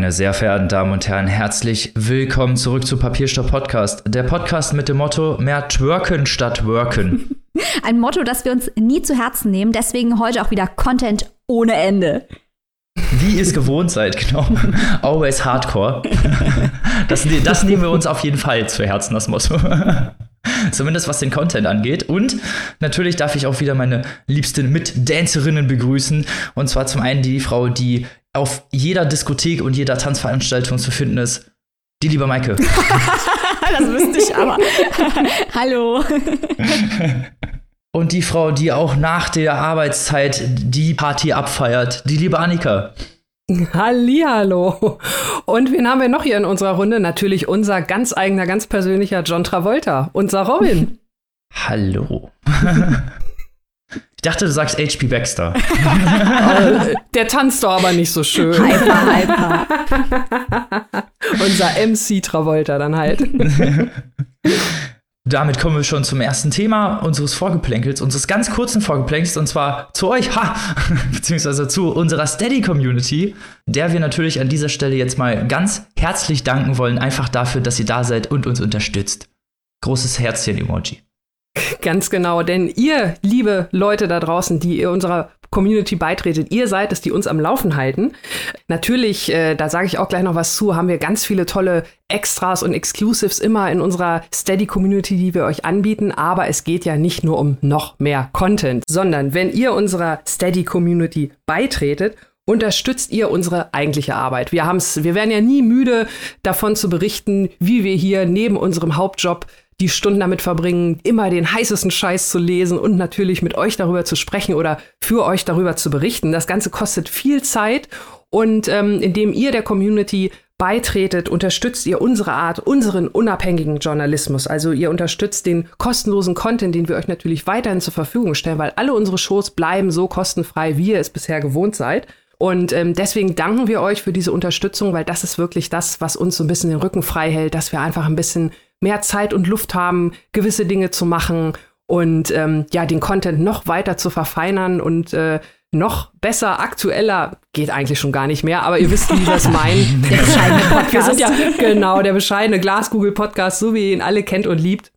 Meine sehr verehrten Damen und Herren, herzlich willkommen zurück zu Papierstopp Podcast. Der Podcast mit dem Motto mehr twerken statt worken. Ein Motto, das wir uns nie zu Herzen nehmen, deswegen heute auch wieder Content ohne Ende. Wie ihr es gewohnt seid, genau. Always Hardcore. Das, das nehmen wir uns auf jeden Fall zu Herzen, das Motto. Zumindest was den Content angeht. Und natürlich darf ich auch wieder meine liebsten Mitdancerinnen begrüßen. Und zwar zum einen die Frau, die auf jeder Diskothek und jeder Tanzveranstaltung zu finden ist. Die liebe Maike. das wüsste ich aber. Hallo. Und die Frau, die auch nach der Arbeitszeit die Party abfeiert. Die liebe Annika. Hallihallo. Und wen haben wir noch hier in unserer Runde? Natürlich unser ganz eigener, ganz persönlicher John Travolta, unser Robin. Hallo. Ich dachte, du sagst HP Baxter. der tanzt doch aber nicht so schön. Hyper, hyper. Unser MC Travolta dann halt. Damit kommen wir schon zum ersten Thema unseres Vorgeplänkels, unseres ganz kurzen Vorgeplänkels, und zwar zu euch, ha, beziehungsweise zu unserer Steady-Community, der wir natürlich an dieser Stelle jetzt mal ganz herzlich danken wollen, einfach dafür, dass ihr da seid und uns unterstützt. Großes Herzchen-Emoji. Ganz genau, denn ihr, liebe Leute da draußen, die ihr unserer Community beitretet, ihr seid es, die uns am Laufen halten. Natürlich, äh, da sage ich auch gleich noch was zu, haben wir ganz viele tolle Extras und Exclusives immer in unserer Steady Community, die wir euch anbieten. Aber es geht ja nicht nur um noch mehr Content, sondern wenn ihr unserer Steady Community beitretet unterstützt ihr unsere eigentliche Arbeit. Wir haben's, wir werden ja nie müde davon zu berichten, wie wir hier neben unserem Hauptjob die Stunden damit verbringen, immer den heißesten Scheiß zu lesen und natürlich mit euch darüber zu sprechen oder für euch darüber zu berichten. Das Ganze kostet viel Zeit und ähm, indem ihr der Community beitretet, unterstützt ihr unsere Art, unseren unabhängigen Journalismus. Also ihr unterstützt den kostenlosen Content, den wir euch natürlich weiterhin zur Verfügung stellen, weil alle unsere Shows bleiben so kostenfrei, wie ihr es bisher gewohnt seid. Und ähm, deswegen danken wir euch für diese Unterstützung, weil das ist wirklich das, was uns so ein bisschen den Rücken frei hält, dass wir einfach ein bisschen mehr Zeit und Luft haben, gewisse Dinge zu machen und ähm, ja, den Content noch weiter zu verfeinern und äh, noch besser, aktueller geht eigentlich schon gar nicht mehr, aber ihr wisst, wie wir es meinen. Der bescheidene Podcast. Wir sind ja genau der bescheidene Glaskugel-Podcast, so wie ihr ihn alle kennt und liebt.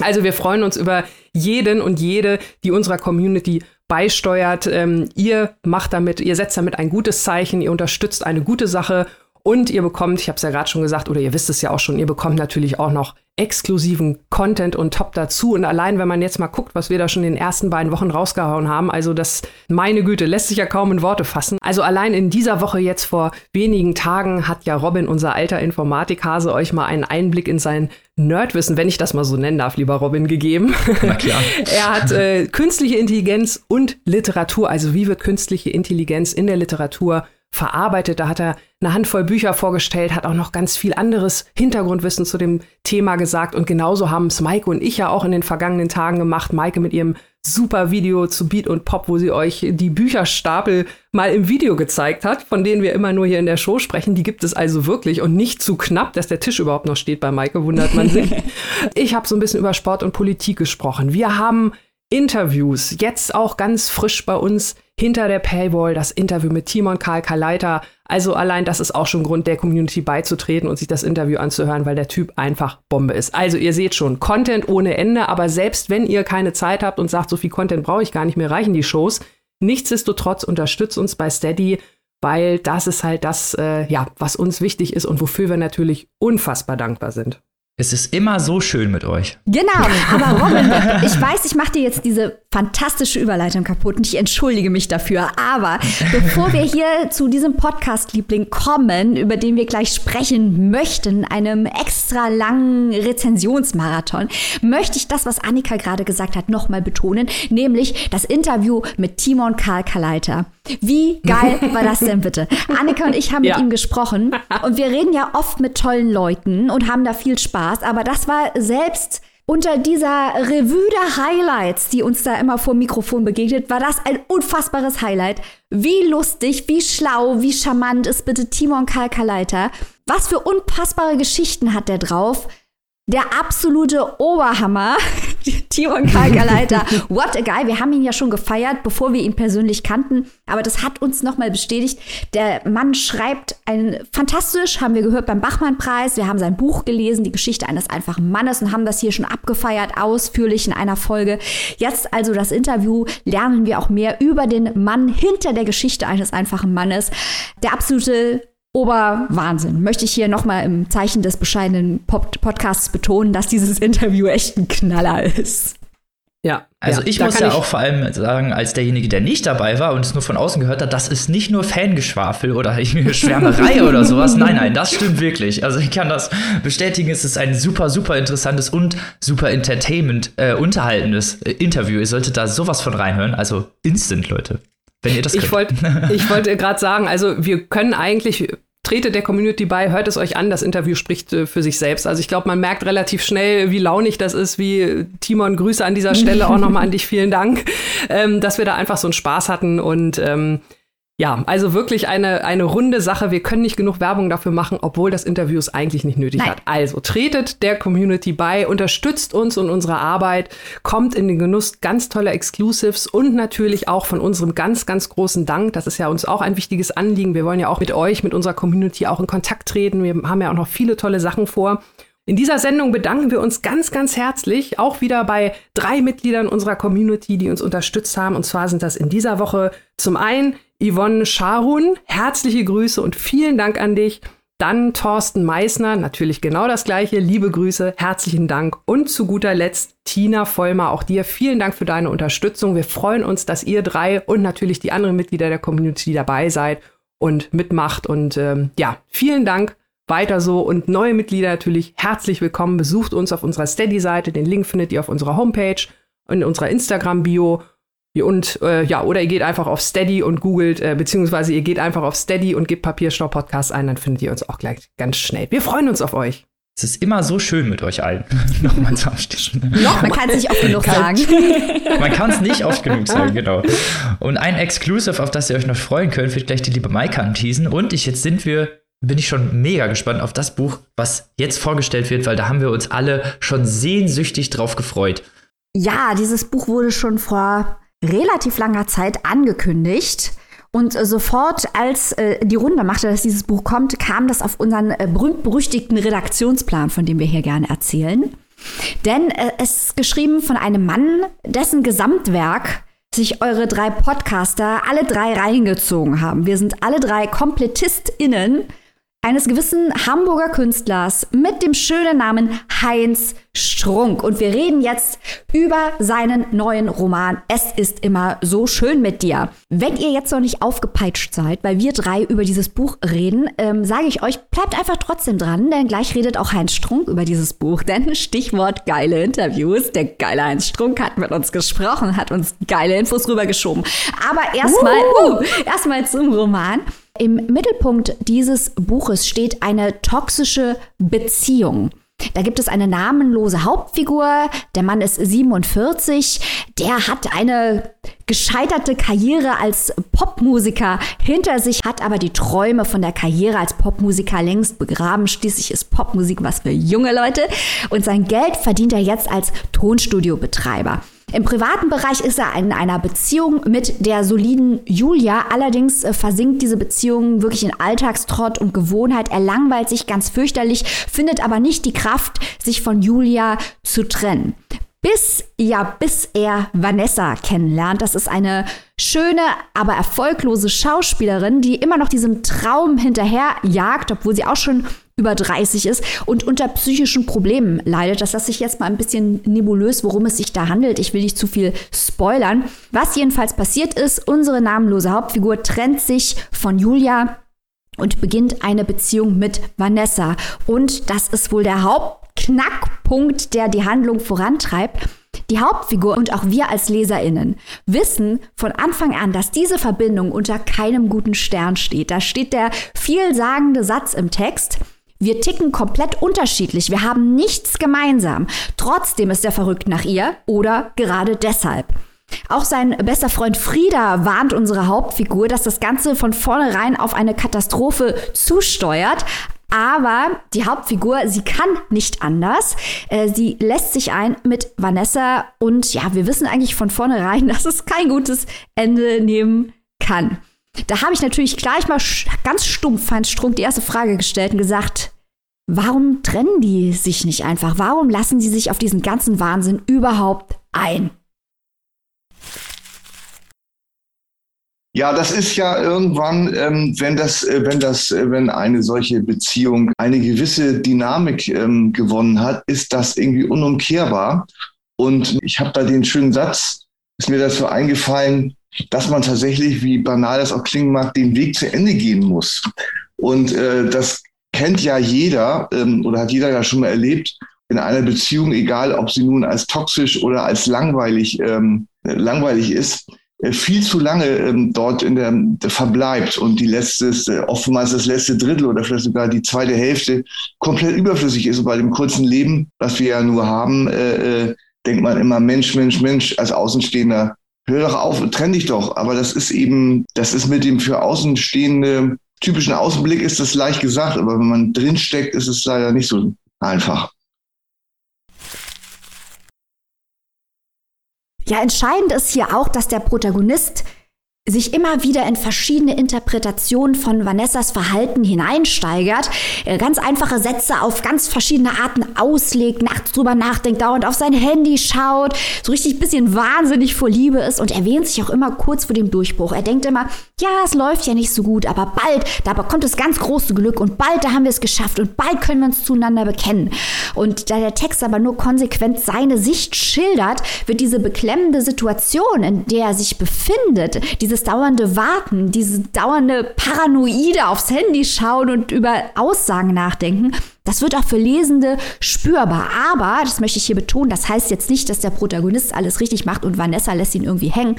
Also wir freuen uns über jeden und jede, die unserer Community beisteuert. Ähm, ihr macht damit, ihr setzt damit ein gutes Zeichen, ihr unterstützt eine gute Sache und ihr bekommt, ich habe es ja gerade schon gesagt, oder ihr wisst es ja auch schon, ihr bekommt natürlich auch noch exklusiven Content und Top dazu. Und allein, wenn man jetzt mal guckt, was wir da schon in den ersten beiden Wochen rausgehauen haben, also das, meine Güte, lässt sich ja kaum in Worte fassen. Also allein in dieser Woche jetzt vor wenigen Tagen hat ja Robin, unser alter Informatikhase, euch mal einen Einblick in sein Nerdwissen, wenn ich das mal so nennen darf, lieber Robin, gegeben. Na klar. er hat äh, künstliche Intelligenz und Literatur, also wie wird künstliche Intelligenz in der Literatur verarbeitet. Da hat er eine Handvoll Bücher vorgestellt, hat auch noch ganz viel anderes Hintergrundwissen zu dem Thema gesagt. Und genauso haben es Maike und ich ja auch in den vergangenen Tagen gemacht. Maike mit ihrem super Video zu Beat und Pop, wo sie euch die Bücherstapel mal im Video gezeigt hat, von denen wir immer nur hier in der Show sprechen. Die gibt es also wirklich und nicht zu knapp, dass der Tisch überhaupt noch steht bei Maike, wundert man sich. ich habe so ein bisschen über Sport und Politik gesprochen. Wir haben Interviews, jetzt auch ganz frisch bei uns hinter der Paywall, das Interview mit Timon Karl Kaleiter. Also allein das ist auch schon Grund, der Community beizutreten und sich das Interview anzuhören, weil der Typ einfach Bombe ist. Also ihr seht schon, Content ohne Ende, aber selbst wenn ihr keine Zeit habt und sagt, so viel Content brauche ich gar nicht mehr, reichen die Shows. Nichtsdestotrotz unterstützt uns bei Steady, weil das ist halt das, äh, ja, was uns wichtig ist und wofür wir natürlich unfassbar dankbar sind. Es ist immer so schön mit euch. Genau, aber Robin, ich weiß, ich mache dir jetzt diese fantastische Überleitung kaputt und ich entschuldige mich dafür. Aber bevor wir hier zu diesem Podcast-Liebling kommen, über den wir gleich sprechen möchten, einem extra langen Rezensionsmarathon, möchte ich das, was Annika gerade gesagt hat, nochmal betonen, nämlich das Interview mit Timon Karl Kaleiter. Wie geil war das denn bitte? Annika und ich haben ja. mit ihm gesprochen und wir reden ja oft mit tollen Leuten und haben da viel Spaß, aber das war selbst unter dieser Revue der Highlights, die uns da immer vor Mikrofon begegnet, war das ein unfassbares Highlight. Wie lustig, wie schlau, wie charmant ist bitte Timon Kalkaleiter. Was für unpassbare Geschichten hat der drauf? Der absolute Oberhammer. Timon Kalkaleiter, what a guy. Wir haben ihn ja schon gefeiert, bevor wir ihn persönlich kannten. Aber das hat uns nochmal bestätigt. Der Mann schreibt ein fantastisch, haben wir gehört beim Bachmann-Preis. Wir haben sein Buch gelesen, die Geschichte eines einfachen Mannes und haben das hier schon abgefeiert, ausführlich in einer Folge. Jetzt also das Interview, lernen wir auch mehr über den Mann hinter der Geschichte eines einfachen Mannes. Der absolute Oberwahnsinn. Möchte ich hier nochmal im Zeichen des bescheidenen Pod Podcasts betonen, dass dieses Interview echt ein Knaller ist. Ja. Also ja, ich muss ja ich auch vor allem sagen, als derjenige, der nicht dabei war und es nur von außen gehört hat, das ist nicht nur Fangeschwafel oder Schwärmerei oder sowas. Nein, nein, das stimmt wirklich. Also ich kann das bestätigen, es ist ein super, super interessantes und super entertainment, äh, unterhaltendes äh, Interview. Ihr solltet da sowas von reinhören. Also instant, Leute. Wenn ihr das könnt. Ich wollte ich wollt gerade sagen, also wir können eigentlich trete der Community bei, hört es euch an, das Interview spricht äh, für sich selbst. Also ich glaube, man merkt relativ schnell, wie launig das ist, wie Timon, Grüße an dieser Stelle auch nochmal an dich, vielen Dank, ähm, dass wir da einfach so einen Spaß hatten und ähm, ja, also wirklich eine, eine runde Sache. Wir können nicht genug Werbung dafür machen, obwohl das Interview es eigentlich nicht nötig Nein. hat. Also tretet der Community bei, unterstützt uns und unsere Arbeit, kommt in den Genuss ganz toller Exclusives und natürlich auch von unserem ganz, ganz großen Dank. Das ist ja uns auch ein wichtiges Anliegen. Wir wollen ja auch mit euch, mit unserer Community auch in Kontakt treten. Wir haben ja auch noch viele tolle Sachen vor. In dieser Sendung bedanken wir uns ganz, ganz herzlich auch wieder bei drei Mitgliedern unserer Community, die uns unterstützt haben. Und zwar sind das in dieser Woche zum einen Yvonne Scharun, herzliche Grüße und vielen Dank an dich. Dann Thorsten Meissner, natürlich genau das gleiche. Liebe Grüße, herzlichen Dank. Und zu guter Letzt Tina Vollmer, auch dir vielen Dank für deine Unterstützung. Wir freuen uns, dass ihr drei und natürlich die anderen Mitglieder der Community dabei seid und mitmacht. Und ähm, ja, vielen Dank. Weiter so und neue Mitglieder natürlich herzlich willkommen. Besucht uns auf unserer Steady-Seite. Den Link findet ihr auf unserer Homepage und in unserer Instagram-Bio. Und äh, ja, oder ihr geht einfach auf Steady und googelt, äh, beziehungsweise ihr geht einfach auf Steady und gebt Papierstau Podcast ein, dann findet ihr uns auch gleich ganz schnell. Wir freuen uns auf euch. Es ist immer so schön mit euch allen. Nochmal zu Noch, man kann es nicht oft genug sagen. man kann es nicht oft genug sagen, genau. Und ein Exclusive, auf das ihr euch noch freuen könnt, wird gleich die liebe Maika anteasen. Und ich, jetzt sind wir, bin ich schon mega gespannt auf das Buch, was jetzt vorgestellt wird, weil da haben wir uns alle schon sehnsüchtig drauf gefreut. Ja, dieses Buch wurde schon vor relativ langer Zeit angekündigt. Und äh, sofort, als äh, die Runde machte, dass dieses Buch kommt, kam das auf unseren äh, berühmt-berüchtigten Redaktionsplan, von dem wir hier gerne erzählen. Denn äh, es ist geschrieben von einem Mann, dessen Gesamtwerk sich eure drei Podcaster alle drei reingezogen haben. Wir sind alle drei KomplettistInnen eines gewissen Hamburger Künstlers mit dem schönen Namen Heinz Strunk. Und wir reden jetzt über seinen neuen Roman Es ist immer so schön mit dir. Wenn ihr jetzt noch nicht aufgepeitscht seid, weil wir drei über dieses Buch reden, ähm, sage ich euch, bleibt einfach trotzdem dran, denn gleich redet auch Heinz Strunk über dieses Buch. Denn Stichwort geile Interviews. Der geile Heinz Strunk hat mit uns gesprochen, hat uns geile Infos rübergeschoben. Aber erstmal, uh, erstmal zum Roman. Im Mittelpunkt dieses Buches steht eine toxische Beziehung. Da gibt es eine namenlose Hauptfigur. Der Mann ist 47. Der hat eine gescheiterte Karriere als Popmusiker hinter sich, hat aber die Träume von der Karriere als Popmusiker längst begraben. Schließlich ist Popmusik was für junge Leute. Und sein Geld verdient er jetzt als Tonstudiobetreiber. Im privaten Bereich ist er in einer Beziehung mit der soliden Julia. Allerdings äh, versinkt diese Beziehung wirklich in Alltagstrott und Gewohnheit. Er langweilt sich ganz fürchterlich, findet aber nicht die Kraft, sich von Julia zu trennen. Bis, ja, bis er Vanessa kennenlernt. Das ist eine schöne, aber erfolglose Schauspielerin, die immer noch diesem Traum hinterherjagt, obwohl sie auch schon über 30 ist und unter psychischen Problemen leidet. Das lasse ich jetzt mal ein bisschen nebulös, worum es sich da handelt. Ich will nicht zu viel spoilern. Was jedenfalls passiert ist, unsere namenlose Hauptfigur trennt sich von Julia und beginnt eine Beziehung mit Vanessa. Und das ist wohl der Hauptknackpunkt, der die Handlung vorantreibt. Die Hauptfigur und auch wir als Leserinnen wissen von Anfang an, dass diese Verbindung unter keinem guten Stern steht. Da steht der vielsagende Satz im Text, wir ticken komplett unterschiedlich. Wir haben nichts gemeinsam. Trotzdem ist er verrückt nach ihr oder gerade deshalb. Auch sein bester Freund Frieda warnt unsere Hauptfigur, dass das Ganze von vornherein auf eine Katastrophe zusteuert. Aber die Hauptfigur, sie kann nicht anders. Äh, sie lässt sich ein mit Vanessa und ja, wir wissen eigentlich von vornherein, dass es kein gutes Ende nehmen kann. Da habe ich natürlich gleich mal ganz stumpf Heinz Strunk die erste Frage gestellt und gesagt, warum trennen die sich nicht einfach? Warum lassen sie sich auf diesen ganzen Wahnsinn überhaupt ein? Ja, das ist ja irgendwann, ähm, wenn das, äh, wenn das, äh, wenn eine solche Beziehung eine gewisse Dynamik ähm, gewonnen hat, ist das irgendwie unumkehrbar. Und ich habe da den schönen Satz, ist mir dazu eingefallen, dass man tatsächlich, wie banal das auch klingen mag, den Weg zu Ende gehen muss. Und äh, das kennt ja jeder ähm, oder hat jeder ja schon mal erlebt in einer Beziehung, egal ob sie nun als toxisch oder als langweilig ähm, langweilig ist äh, viel zu lange ähm, dort in der, der, verbleibt und die letzte, äh, oftmals das letzte Drittel oder vielleicht sogar die zweite Hälfte komplett überflüssig ist. Und bei dem kurzen Leben, was wir ja nur haben, äh, äh, denkt man immer Mensch, Mensch, Mensch, als Außenstehender, hör doch auf, trenn dich doch. Aber das ist eben, das ist mit dem für Außenstehende typischen Außenblick ist das leicht gesagt, aber wenn man drinsteckt, ist es leider nicht so einfach. Ja, entscheidend ist hier auch, dass der Protagonist sich immer wieder in verschiedene Interpretationen von Vanessas Verhalten hineinsteigert, äh, ganz einfache Sätze auf ganz verschiedene Arten auslegt, nachts drüber nachdenkt, dauernd auf sein Handy schaut, so richtig bisschen wahnsinnig vor Liebe ist und erwähnt sich auch immer kurz vor dem Durchbruch. Er denkt immer, ja, es läuft ja nicht so gut, aber bald, da kommt das ganz große Glück und bald, da haben wir es geschafft und bald können wir uns zueinander bekennen. Und da der Text aber nur konsequent seine Sicht schildert, wird diese beklemmende Situation, in der er sich befindet, diese dieses dauernde Warten, diese dauernde Paranoide aufs Handy schauen und über Aussagen nachdenken, das wird auch für Lesende spürbar. Aber, das möchte ich hier betonen, das heißt jetzt nicht, dass der Protagonist alles richtig macht und Vanessa lässt ihn irgendwie hängen.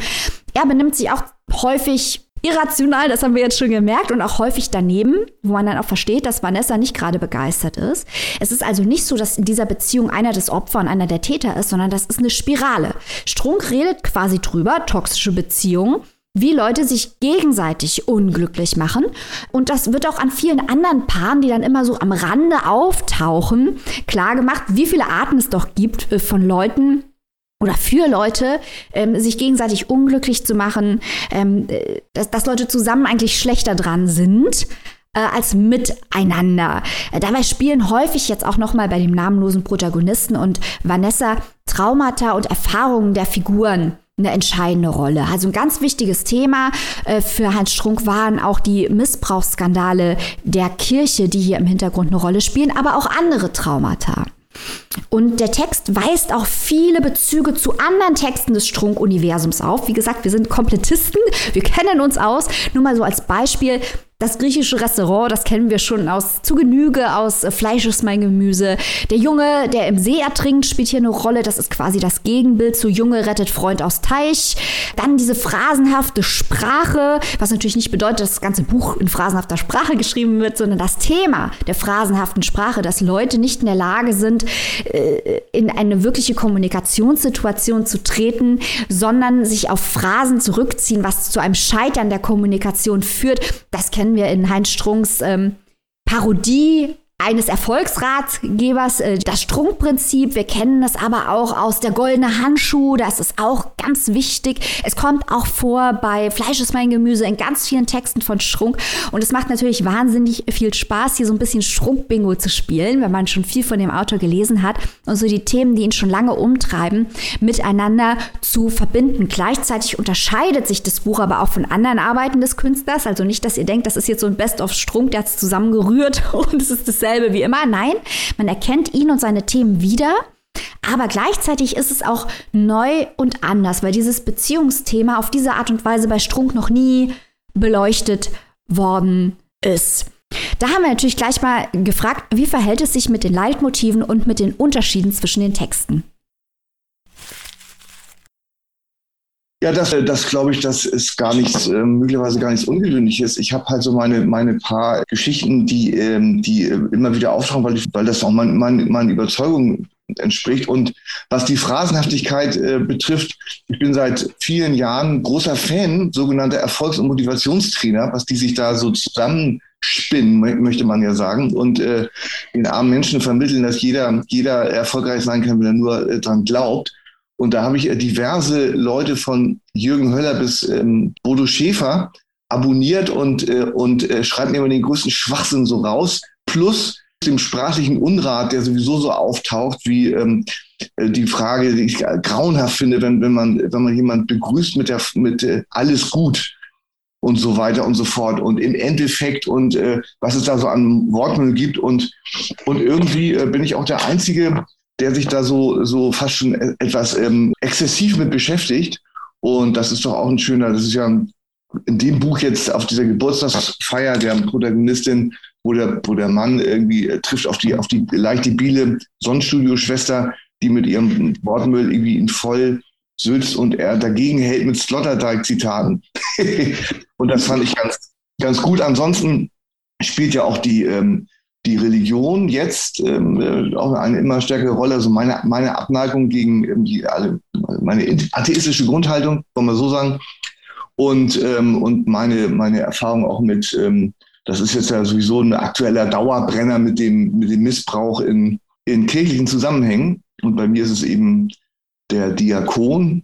Er benimmt sich auch häufig irrational, das haben wir jetzt schon gemerkt, und auch häufig daneben, wo man dann auch versteht, dass Vanessa nicht gerade begeistert ist. Es ist also nicht so, dass in dieser Beziehung einer das Opfer und einer der Täter ist, sondern das ist eine Spirale. Strunk redet quasi drüber, toxische Beziehungen wie Leute sich gegenseitig unglücklich machen. Und das wird auch an vielen anderen Paaren, die dann immer so am Rande auftauchen, klar gemacht, wie viele Arten es doch gibt äh, von Leuten, oder für Leute, ähm, sich gegenseitig unglücklich zu machen, ähm, äh, dass, dass Leute zusammen eigentlich schlechter dran sind äh, als miteinander. Äh, dabei spielen häufig jetzt auch noch mal bei dem namenlosen Protagonisten und Vanessa Traumata und Erfahrungen der Figuren eine entscheidende Rolle. Also ein ganz wichtiges Thema äh, für Heinz Strunk waren auch die Missbrauchsskandale der Kirche, die hier im Hintergrund eine Rolle spielen, aber auch andere Traumata. Und der Text weist auch viele Bezüge zu anderen Texten des Strunk-Universums auf. Wie gesagt, wir sind Komplettisten, wir kennen uns aus. Nur mal so als Beispiel, das griechische Restaurant, das kennen wir schon aus zu Genüge aus äh, Fleisch ist mein Gemüse. Der Junge, der im See ertrinkt, spielt hier eine Rolle. Das ist quasi das Gegenbild zu Junge rettet Freund aus Teich. Dann diese phrasenhafte Sprache, was natürlich nicht bedeutet, dass das ganze Buch in phrasenhafter Sprache geschrieben wird, sondern das Thema der phrasenhaften Sprache, dass Leute nicht in der Lage sind, äh, in eine wirkliche Kommunikationssituation zu treten, sondern sich auf Phrasen zurückziehen, was zu einem Scheitern der Kommunikation führt. Das kennen wir in Heinz Strunks ähm, Parodie eines Erfolgsratgebers, äh, das Strunkprinzip. Wir kennen das aber auch aus der goldene Handschuh. Das ist auch ganz wichtig. Es kommt auch vor bei Fleisch ist mein Gemüse in ganz vielen Texten von Strunk. Und es macht natürlich wahnsinnig viel Spaß, hier so ein bisschen Strunk-Bingo zu spielen, wenn man schon viel von dem Autor gelesen hat und so die Themen, die ihn schon lange umtreiben, miteinander zu verbinden. Gleichzeitig unterscheidet sich das Buch aber auch von anderen Arbeiten des Künstlers. Also nicht, dass ihr denkt, das ist jetzt so ein Best of Strunk, der hat es zusammengerührt und es ist das dasselbe wie immer. Nein, man erkennt ihn und seine Themen wieder. Aber gleichzeitig ist es auch neu und anders, weil dieses Beziehungsthema auf diese Art und Weise bei Strunk noch nie beleuchtet worden ist. Da haben wir natürlich gleich mal gefragt, wie verhält es sich mit den Leitmotiven und mit den Unterschieden zwischen den Texten? Ja, das, äh, das glaube ich, das ist gar nichts, äh, möglicherweise gar nichts Ungewöhnliches. Ich habe halt so meine, meine paar Geschichten, die, ähm, die äh, immer wieder auftauchen, weil, weil das auch mein, mein, meine Überzeugung entspricht. Und was die Phrasenhaftigkeit äh, betrifft, ich bin seit vielen Jahren großer Fan sogenannter Erfolgs- und Motivationstrainer, was die sich da so zusammen spinnen, möchte man ja sagen, und äh, den armen Menschen vermitteln, dass jeder, jeder erfolgreich sein kann, wenn er nur äh, dran glaubt. Und da habe ich äh, diverse Leute von Jürgen Höller bis ähm, Bodo Schäfer abonniert und, äh, und äh, schreibt mir immer den größten Schwachsinn so raus. Plus dem sprachlichen Unrat, der sowieso so auftaucht, wie ähm, äh, die Frage, die ich grauenhaft finde, wenn, wenn man, wenn man jemand begrüßt mit der, mit äh, alles gut und so weiter und so fort. Und im Endeffekt und äh, was es da so an Wortmüll gibt. Und, und irgendwie äh, bin ich auch der Einzige, der sich da so, so fast schon e-, etwas ähm, exzessiv mit beschäftigt. Und das ist doch auch ein schöner, das ist ja in dem Buch jetzt auf dieser Geburtstagsfeier der Protagonistin, wo der, wo der Mann irgendwie äh, trifft auf die, auf die leicht debile Sonnenstudio-Schwester, die mit ihrem Wortmüll irgendwie ihn voll sitzt und er dagegen hält mit Sloterdijk-Zitaten. und das fand ich ganz, ganz gut. Ansonsten spielt ja auch die, ähm, die Religion jetzt ähm, äh, auch eine immer stärkere Rolle. Also meine, meine Abneigung gegen ähm, die, alle, meine atheistische Grundhaltung, wollen wir so sagen. Und, ähm, und meine, meine Erfahrung auch mit, ähm, das ist jetzt ja sowieso ein aktueller Dauerbrenner mit dem, mit dem Missbrauch in, in kirchlichen Zusammenhängen. Und bei mir ist es eben der Diakon,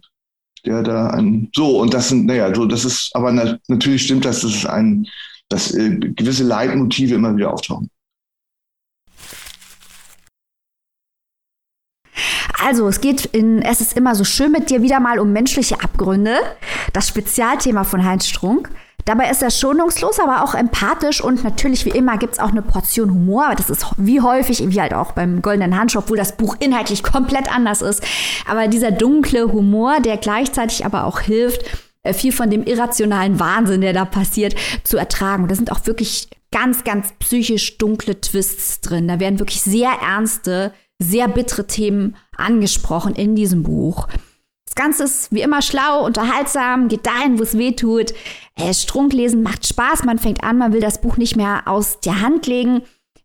der da ein, so, und das sind, naja, so, das ist, aber na, natürlich stimmt das, das ist ein, dass äh, gewisse Leitmotive immer wieder auftauchen. Also, es geht in Es ist immer so schön mit dir wieder mal um menschliche Abgründe. Das Spezialthema von Heinz Strunk. Dabei ist er schonungslos, aber auch empathisch und natürlich wie immer gibt es auch eine Portion Humor. Das ist wie häufig, wie halt auch beim Goldenen Handschuh, obwohl das Buch inhaltlich komplett anders ist. Aber dieser dunkle Humor, der gleichzeitig aber auch hilft, äh, viel von dem irrationalen Wahnsinn, der da passiert, zu ertragen. Da sind auch wirklich ganz, ganz psychisch dunkle Twists drin. Da werden wirklich sehr ernste, sehr bittere Themen angesprochen in diesem Buch. Das Ganze ist wie immer schlau, unterhaltsam, geht dahin, wo es weh tut. Äh, Strunk lesen macht Spaß, man fängt an, man will das Buch nicht mehr aus der Hand legen.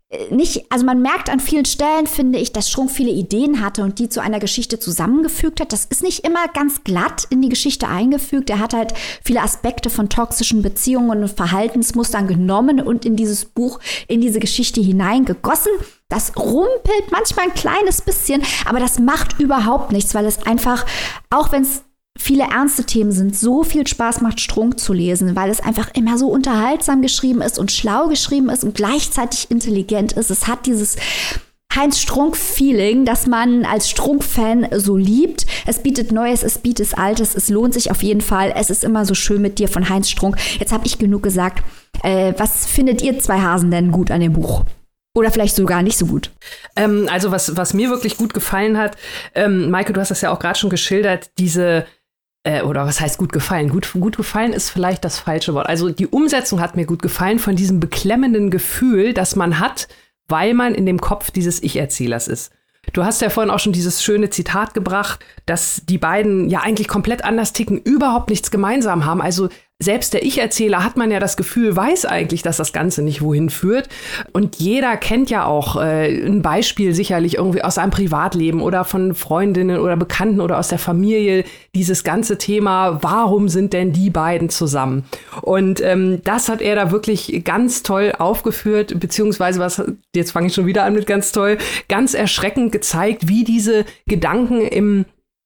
Äh, nicht, also man merkt an vielen Stellen, finde ich, dass Strunk viele Ideen hatte und die zu einer Geschichte zusammengefügt hat. Das ist nicht immer ganz glatt in die Geschichte eingefügt. Er hat halt viele Aspekte von toxischen Beziehungen und Verhaltensmustern genommen und in dieses Buch, in diese Geschichte hineingegossen. Das rumpelt manchmal ein kleines bisschen, aber das macht überhaupt nichts, weil es einfach, auch wenn es viele ernste Themen sind, so viel Spaß macht, Strunk zu lesen, weil es einfach immer so unterhaltsam geschrieben ist und schlau geschrieben ist und gleichzeitig intelligent ist. Es hat dieses Heinz Strunk-Feeling, das man als Strunk-Fan so liebt. Es bietet Neues, es bietet Altes, es lohnt sich auf jeden Fall. Es ist immer so schön mit dir von Heinz Strunk. Jetzt habe ich genug gesagt. Äh, was findet ihr zwei Hasen denn gut an dem Buch? Oder vielleicht sogar nicht so gut. Ähm, also was, was mir wirklich gut gefallen hat, ähm, Maike, du hast das ja auch gerade schon geschildert, diese äh, oder was heißt gut gefallen? Gut, gut gefallen ist vielleicht das falsche Wort. Also die Umsetzung hat mir gut gefallen von diesem beklemmenden Gefühl, das man hat, weil man in dem Kopf dieses Ich-Erzählers ist. Du hast ja vorhin auch schon dieses schöne Zitat gebracht, dass die beiden ja eigentlich komplett anders ticken, überhaupt nichts gemeinsam haben. Also selbst der Ich-Erzähler hat man ja das Gefühl, weiß eigentlich, dass das Ganze nicht wohin führt. Und jeder kennt ja auch äh, ein Beispiel sicherlich irgendwie aus seinem Privatleben oder von Freundinnen oder Bekannten oder aus der Familie, dieses ganze Thema, warum sind denn die beiden zusammen? Und ähm, das hat er da wirklich ganz toll aufgeführt, beziehungsweise was, jetzt fange ich schon wieder an mit ganz toll, ganz erschreckend gezeigt, wie diese Gedanken im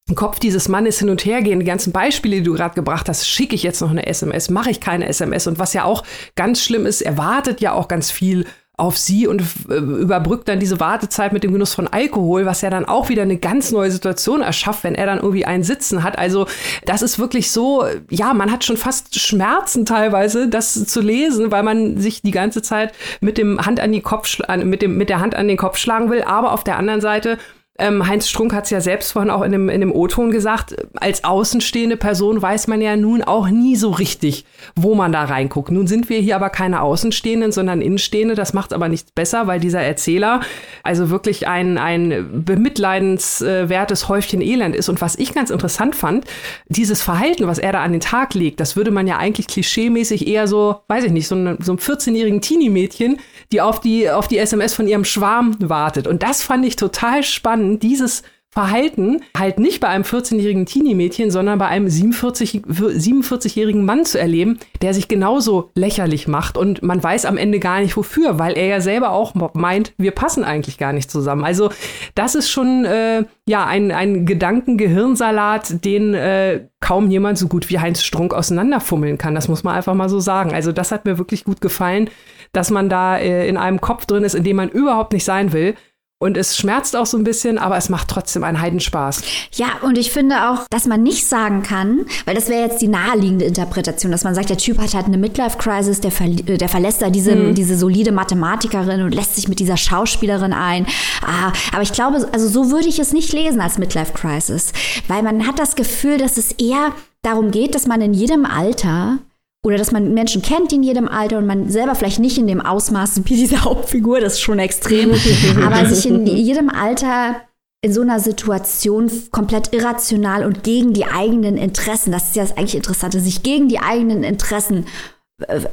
im Kopf dieses Mannes hin und her gehen. Die ganzen Beispiele, die du gerade gebracht hast, schicke ich jetzt noch eine SMS, mache ich keine SMS. Und was ja auch ganz schlimm ist, er wartet ja auch ganz viel auf sie und äh, überbrückt dann diese Wartezeit mit dem Genuss von Alkohol, was ja dann auch wieder eine ganz neue Situation erschafft, wenn er dann irgendwie einen Sitzen hat. Also das ist wirklich so, ja, man hat schon fast Schmerzen teilweise, das zu lesen, weil man sich die ganze Zeit mit dem Hand an die Kopf, mit dem, mit der Hand an den Kopf schlagen will. Aber auf der anderen Seite ähm, Heinz Strunk hat es ja selbst vorhin auch in dem, in dem O-Ton gesagt, als außenstehende Person weiß man ja nun auch nie so richtig, wo man da reinguckt. Nun sind wir hier aber keine Außenstehenden, sondern Innenstehende. Das macht aber nichts besser, weil dieser Erzähler also wirklich ein, ein bemitleidenswertes Häufchen Elend ist. Und was ich ganz interessant fand, dieses Verhalten, was er da an den Tag legt, das würde man ja eigentlich klischeemäßig eher so, weiß ich nicht, so, eine, so einem 14-jährigen Teenie-Mädchen, die auf die, auf die SMS von ihrem Schwarm wartet. Und das fand ich total spannend dieses Verhalten halt nicht bei einem 14-jährigen Teenie-Mädchen, sondern bei einem 47, 47-jährigen Mann zu erleben, der sich genauso lächerlich macht und man weiß am Ende gar nicht wofür, weil er ja selber auch meint, wir passen eigentlich gar nicht zusammen. Also das ist schon äh, ja ein, ein Gedankengehirnsalat, den äh, kaum jemand so gut wie Heinz Strunk auseinanderfummeln kann. Das muss man einfach mal so sagen. Also das hat mir wirklich gut gefallen, dass man da äh, in einem Kopf drin ist, in dem man überhaupt nicht sein will und es schmerzt auch so ein bisschen, aber es macht trotzdem einen Heidenspaß. Ja, und ich finde auch, dass man nicht sagen kann, weil das wäre jetzt die naheliegende Interpretation, dass man sagt, der Typ hat halt eine Midlife-Crisis, der, ver der verlässt da diese, mhm. diese solide Mathematikerin und lässt sich mit dieser Schauspielerin ein. Ah, aber ich glaube, also so würde ich es nicht lesen als Midlife-Crisis, weil man hat das Gefühl, dass es eher darum geht, dass man in jedem Alter oder dass man Menschen kennt in jedem Alter und man selber vielleicht nicht in dem Ausmaß wie diese Hauptfigur, das ist schon extrem, aber sich in jedem Alter in so einer Situation komplett irrational und gegen die eigenen Interessen, das ist ja das eigentlich Interessante, sich gegen die eigenen Interessen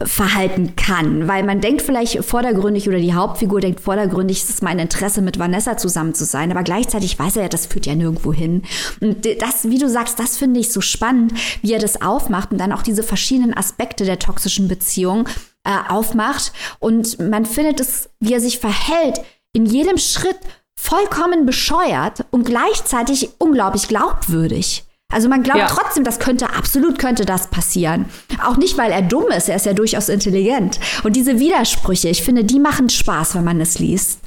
verhalten kann, weil man denkt vielleicht vordergründig oder die Hauptfigur denkt vordergründig, es ist mein Interesse mit Vanessa zusammen zu sein, aber gleichzeitig weiß er ja, das führt ja nirgendwo hin. Und das, wie du sagst, das finde ich so spannend, wie er das aufmacht und dann auch diese verschiedenen Aspekte der toxischen Beziehung äh, aufmacht und man findet es, wie er sich verhält, in jedem Schritt vollkommen bescheuert und gleichzeitig unglaublich glaubwürdig. Also man glaubt ja. trotzdem, das könnte, absolut könnte das passieren. Auch nicht, weil er dumm ist, er ist ja durchaus intelligent. Und diese Widersprüche, ich finde, die machen Spaß, wenn man es liest.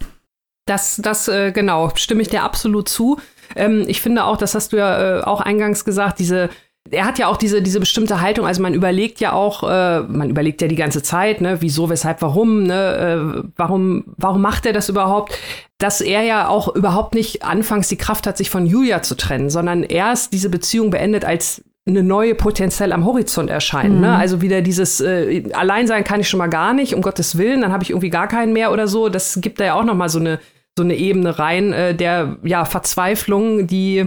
Das, das, äh, genau, stimme ich dir absolut zu. Ähm, ich finde auch, das hast du ja äh, auch eingangs gesagt, diese er hat ja auch diese, diese bestimmte Haltung, also man überlegt ja auch, äh, man überlegt ja die ganze Zeit, ne, wieso, weshalb, warum, ne, äh, warum, warum macht er das überhaupt? Dass er ja auch überhaupt nicht anfangs die Kraft hat, sich von Julia zu trennen, sondern erst diese Beziehung beendet, als eine neue potenziell am Horizont erscheint. Ne? Mhm. Ne? Also wieder dieses äh, Alleinsein kann ich schon mal gar nicht, um Gottes Willen, dann habe ich irgendwie gar keinen mehr oder so. Das gibt da ja auch noch mal so eine so eine Ebene rein äh, der ja Verzweiflung, die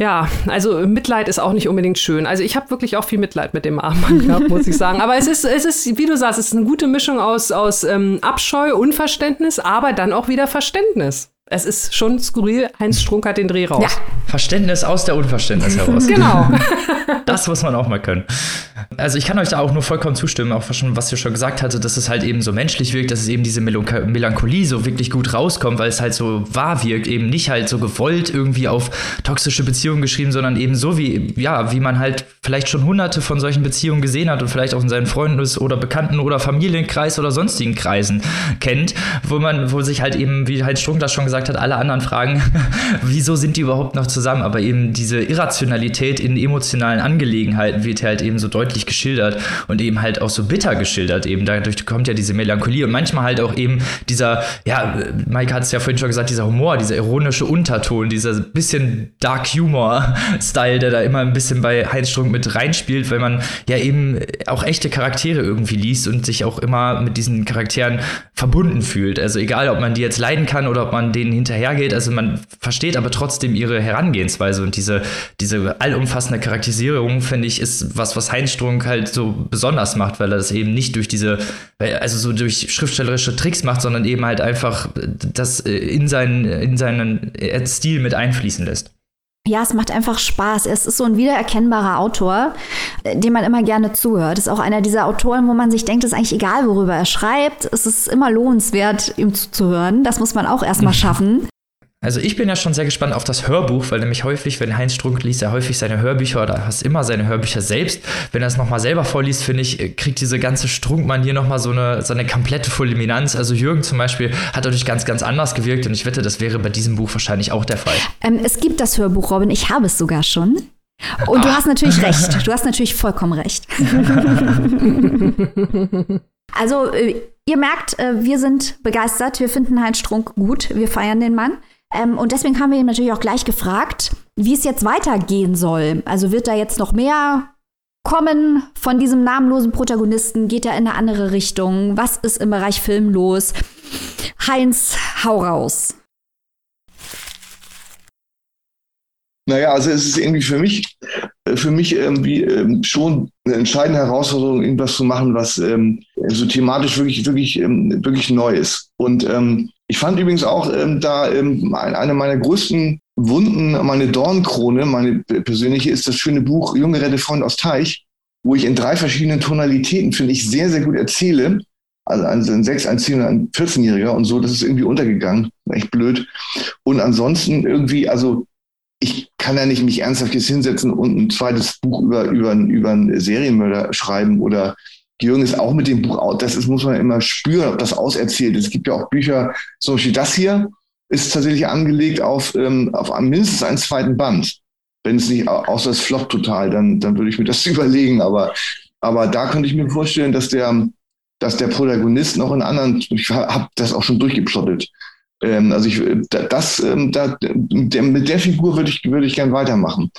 ja, also Mitleid ist auch nicht unbedingt schön. Also ich habe wirklich auch viel Mitleid mit dem armen gehabt, muss ich sagen. Aber es ist, es ist, wie du sagst, es ist eine gute Mischung aus, aus ähm, Abscheu, Unverständnis, aber dann auch wieder Verständnis. Es ist schon skurril. Heinz Strunk hat den Dreh raus. Ja. Verständnis aus der Unverständnis heraus. genau. das muss man auch mal können. Also ich kann euch da auch nur vollkommen zustimmen, auch schon, was ihr schon gesagt hatte, dass es halt eben so menschlich wirkt, dass es eben diese Melancholie so wirklich gut rauskommt, weil es halt so wahr wirkt, eben nicht halt so gewollt irgendwie auf toxische Beziehungen geschrieben, sondern eben so wie, ja, wie man halt vielleicht schon hunderte von solchen Beziehungen gesehen hat und vielleicht auch in seinen Freundes- oder Bekannten- oder Familienkreis oder sonstigen Kreisen kennt, wo man, wo sich halt eben, wie halt Strunk das schon gesagt hat, alle anderen fragen, wieso sind die überhaupt noch zusammen? Aber eben diese Irrationalität in emotionalen Angelegenheiten wird halt eben so deutlich geschildert und eben halt auch so bitter geschildert. Eben dadurch kommt ja diese Melancholie und manchmal halt auch eben dieser, ja, Mike hat es ja vorhin schon gesagt, dieser Humor, dieser ironische Unterton, dieser bisschen Dark Humor-Style, der da immer ein bisschen bei Heinz Strunk mit reinspielt, weil man ja eben auch echte Charaktere irgendwie liest und sich auch immer mit diesen Charakteren verbunden fühlt. Also egal, ob man die jetzt leiden kann oder ob man denen hinterhergeht, also man versteht aber trotzdem ihre Herangehensweise und diese, diese allumfassende Charakterisierung, finde ich, ist was, was Heinz Strunk halt so besonders macht, weil er das eben nicht durch diese, also so durch schriftstellerische Tricks macht, sondern eben halt einfach das in seinen, in seinen Stil mit einfließen lässt. Ja, es macht einfach Spaß. Es ist so ein wiedererkennbarer Autor, äh, dem man immer gerne zuhört. Ist auch einer dieser Autoren, wo man sich denkt, es ist eigentlich egal, worüber er schreibt. Es ist immer lohnenswert, ihm zuzuhören. Das muss man auch erstmal schaffen. Also ich bin ja schon sehr gespannt auf das Hörbuch, weil nämlich häufig, wenn Heinz Strunk liest, er häufig seine Hörbücher oder fast immer seine Hörbücher selbst. Wenn er es nochmal selber vorliest, finde ich, kriegt diese ganze Strunkmann hier nochmal so eine, so eine komplette Fulminanz. Also Jürgen zum Beispiel hat dadurch ganz, ganz anders gewirkt und ich wette, das wäre bei diesem Buch wahrscheinlich auch der Fall. Ähm, es gibt das Hörbuch, Robin, ich habe es sogar schon. Und du hast natürlich recht. Du hast natürlich vollkommen recht. also, äh, ihr merkt, äh, wir sind begeistert. Wir finden Heinz Strunk gut. Wir feiern den Mann. Ähm, und deswegen haben wir ihn natürlich auch gleich gefragt, wie es jetzt weitergehen soll. Also wird da jetzt noch mehr kommen von diesem namenlosen Protagonisten? Geht er in eine andere Richtung? Was ist im Bereich Film los? Heinz, hau raus. Naja, also es ist irgendwie für mich, äh, für mich irgendwie ähm, schon eine entscheidende Herausforderung, irgendwas zu machen, was ähm, so thematisch wirklich, wirklich, ähm, wirklich neu ist. Und ich fand übrigens auch da eine meiner größten Wunden, meine Dornkrone, meine persönliche, ist das schöne Buch Junge Rette Freund aus Teich, wo ich in drei verschiedenen Tonalitäten, finde ich, sehr, sehr gut erzähle. Also ein 6, ein 10 und ein 14-Jähriger und so, das ist irgendwie untergegangen. Echt blöd. Und ansonsten irgendwie, also ich kann ja nicht mich ernsthaft jetzt hinsetzen und ein zweites Buch über, über, über einen Serienmörder schreiben oder Jürgen ist auch mit dem Buch out. Das ist, muss man immer spüren, ob das auserzählt ist. Es gibt ja auch Bücher, so wie das hier, ist tatsächlich angelegt auf, ähm, auf mindestens einen zweiten Band. Wenn es nicht, außer es floppt total, dann, dann würde ich mir das überlegen. Aber, aber da könnte ich mir vorstellen, dass der, dass der Protagonist noch in anderen, ich habe das auch schon durchgeplottet. Ähm, also ich, das, ähm, da, mit der Figur würde ich, würde ich gern weitermachen.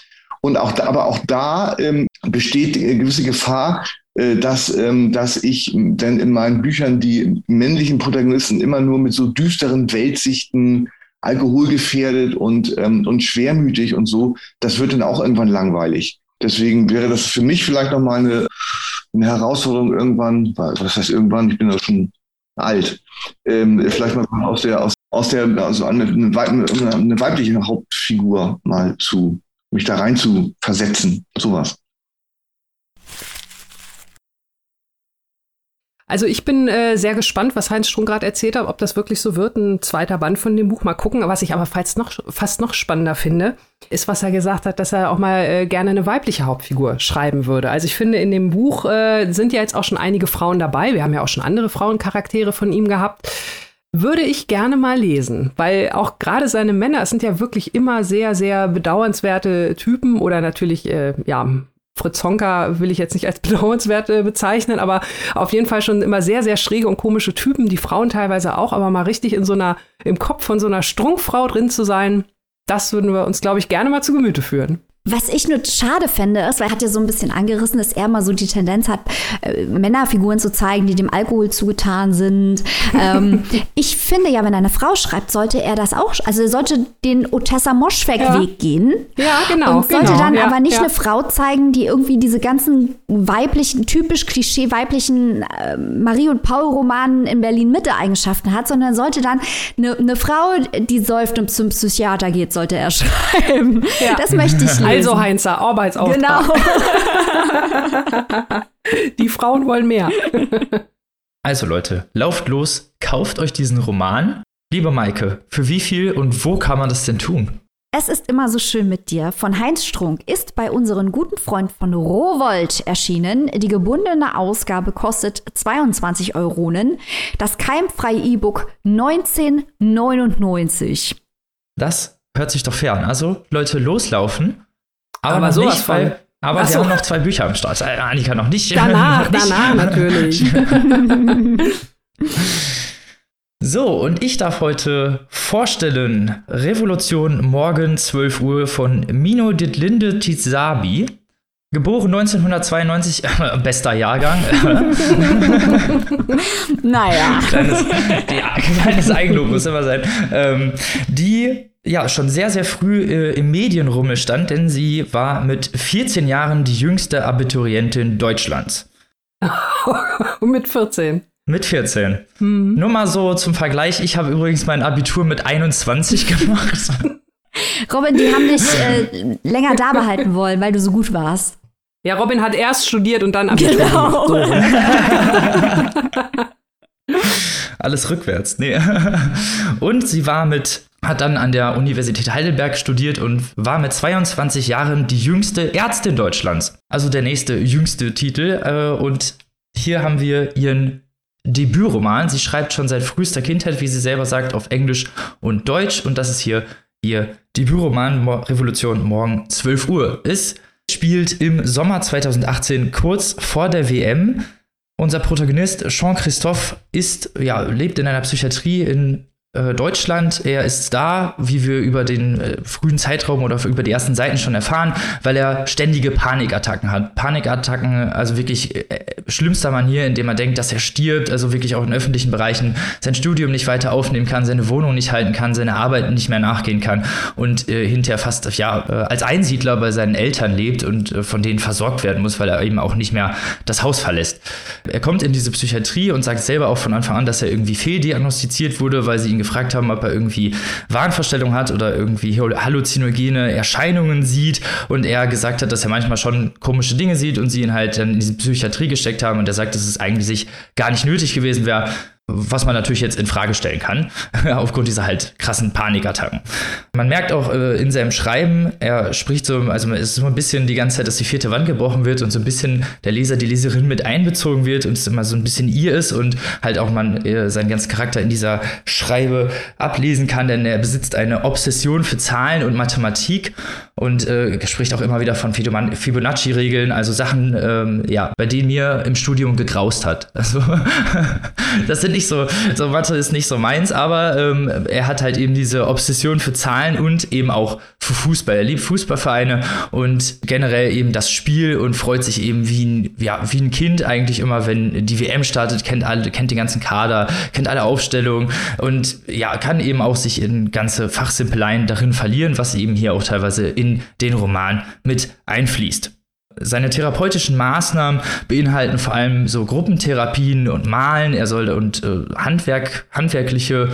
Und auch da, aber auch da ähm, besteht eine gewisse Gefahr, äh, dass, ähm, dass ich denn in meinen Büchern die männlichen Protagonisten immer nur mit so düsteren Weltsichten, alkoholgefährdet und, ähm, und schwermütig und so, das wird dann auch irgendwann langweilig. Deswegen wäre das für mich vielleicht nochmal eine, eine Herausforderung irgendwann, was heißt irgendwann, ich bin ja schon alt, ähm, vielleicht mal aus der, aus, aus der, also eine, eine, weibliche Hauptfigur mal zu, mich da rein zu versetzen, sowas. Also ich bin äh, sehr gespannt, was Heinz schon gerade erzählt hat, ob das wirklich so wird, ein zweiter Band von dem Buch. Mal gucken. Was ich aber fast noch, fast noch spannender finde, ist, was er gesagt hat, dass er auch mal äh, gerne eine weibliche Hauptfigur schreiben würde. Also ich finde, in dem Buch äh, sind ja jetzt auch schon einige Frauen dabei. Wir haben ja auch schon andere Frauencharaktere von ihm gehabt. Würde ich gerne mal lesen, weil auch gerade seine Männer, es sind ja wirklich immer sehr, sehr bedauernswerte Typen oder natürlich, äh, ja, Fritz Honka will ich jetzt nicht als bedauernswert äh, bezeichnen, aber auf jeden Fall schon immer sehr, sehr schräge und komische Typen, die Frauen teilweise auch, aber mal richtig in so einer, im Kopf von so einer Strunkfrau drin zu sein, das würden wir uns, glaube ich, gerne mal zu Gemüte führen. Was ich nur schade finde, ist, weil er hat ja so ein bisschen angerissen, dass er mal so die Tendenz hat, äh, Männerfiguren zu zeigen, die dem Alkohol zugetan sind. ähm, ich finde ja, wenn eine Frau schreibt, sollte er das auch, also er sollte den Otessa Moschweg-Weg ja. gehen. Ja, genau. Und sollte genau, dann ja, aber nicht ja. eine Frau zeigen, die irgendwie diese ganzen weiblichen, typisch klischee-weiblichen äh, Marie- und Paul-Romanen in Berlin-Mitte Eigenschaften hat, sondern sollte dann eine, eine Frau, die säuft und zum Psychiater geht, sollte er schreiben. Das möchte ich lesen. Also Heinzer, Arbeitsauftrag. Genau. Die Frauen wollen mehr. Also Leute, lauft los, kauft euch diesen Roman. Liebe Maike, für wie viel und wo kann man das denn tun? Es ist immer so schön mit dir von Heinz Strunk ist bei unseren guten Freund von Rowold erschienen. Die gebundene Ausgabe kostet 22 Euronen. Das keimfreie E-Book 1999. Das hört sich doch fair an. Also Leute, loslaufen. Aber, Aber sowas nicht, weil, aber Ach wir so. haben noch zwei Bücher am Start. Äh, Annika noch nicht. Danach, noch danach natürlich. So, und ich darf heute vorstellen Revolution morgen 12 Uhr von Mino Ditlinde Tizabi. Geboren 1992, äh, bester Jahrgang. Naja. kleines, ja, kleines Eigenlob muss immer sein. Ähm, die ja schon sehr, sehr früh äh, im Medienrummel stand, denn sie war mit 14 Jahren die jüngste Abiturientin Deutschlands. Und mit 14. Mit 14. Mhm. Nur mal so zum Vergleich, ich habe übrigens mein Abitur mit 21 gemacht. Robin, die haben dich äh, länger da behalten wollen, weil du so gut warst. Ja, Robin hat erst studiert und dann Abitur Genau. gemacht. So. Alles rückwärts. Nee. Und sie war mit, hat dann an der Universität Heidelberg studiert und war mit 22 Jahren die jüngste Ärztin Deutschlands. Also der nächste jüngste Titel. Äh, Und hier haben wir ihren Debütroman. Sie schreibt schon seit frühester Kindheit, wie sie selber sagt, auf Englisch und Deutsch. Und das ist hier ihr Debütroman Revolution morgen 12 Uhr. Es spielt im Sommer 2018 kurz vor der WM. Unser Protagonist Jean-Christophe ist, ja, lebt in einer Psychiatrie in Deutschland. Er ist da, wie wir über den äh, frühen Zeitraum oder über die ersten Seiten schon erfahren, weil er ständige Panikattacken hat. Panikattacken, also wirklich äh, schlimmster Manier, indem er denkt, dass er stirbt, also wirklich auch in öffentlichen Bereichen sein Studium nicht weiter aufnehmen kann, seine Wohnung nicht halten kann, seine Arbeit nicht mehr nachgehen kann und äh, hinterher fast ja äh, als Einsiedler bei seinen Eltern lebt und äh, von denen versorgt werden muss, weil er eben auch nicht mehr das Haus verlässt. Er kommt in diese Psychiatrie und sagt selber auch von Anfang an, dass er irgendwie fehldiagnostiziert wurde, weil sie ihn gefragt haben, ob er irgendwie Wahnvorstellungen hat oder irgendwie halluzinogene Erscheinungen sieht. Und er gesagt hat, dass er manchmal schon komische Dinge sieht und sie ihn halt dann in die Psychiatrie gesteckt haben. Und er sagt, dass es eigentlich gar nicht nötig gewesen wäre, was man natürlich jetzt in Frage stellen kann, aufgrund dieser halt krassen Panikattacken. Man merkt auch äh, in seinem Schreiben, er spricht so, also es ist so ein bisschen die ganze Zeit, dass die vierte Wand gebrochen wird und so ein bisschen der Leser, die Leserin mit einbezogen wird und es immer so ein bisschen ihr ist und halt auch man äh, seinen ganzen Charakter in dieser Schreibe ablesen kann, denn er besitzt eine Obsession für Zahlen und Mathematik und äh, spricht auch immer wieder von Fibonacci-Regeln, also Sachen, ähm, ja, bei denen mir im Studium gegraust hat. Also das sind nicht so, so Mathe ist nicht so meins, aber ähm, er hat halt eben diese Obsession für Zahlen und eben auch für Fußball. Er liebt Fußballvereine und generell eben das Spiel und freut sich eben wie ein, ja, wie ein Kind eigentlich immer, wenn die WM startet, kennt alle, kennt den ganzen Kader, kennt alle Aufstellungen und ja, kann eben auch sich in ganze Fachsimpeleien darin verlieren, was eben hier auch teilweise in den Roman mit einfließt. Seine therapeutischen Maßnahmen beinhalten vor allem so Gruppentherapien und Malen. Er soll und äh, Handwerk, handwerkliche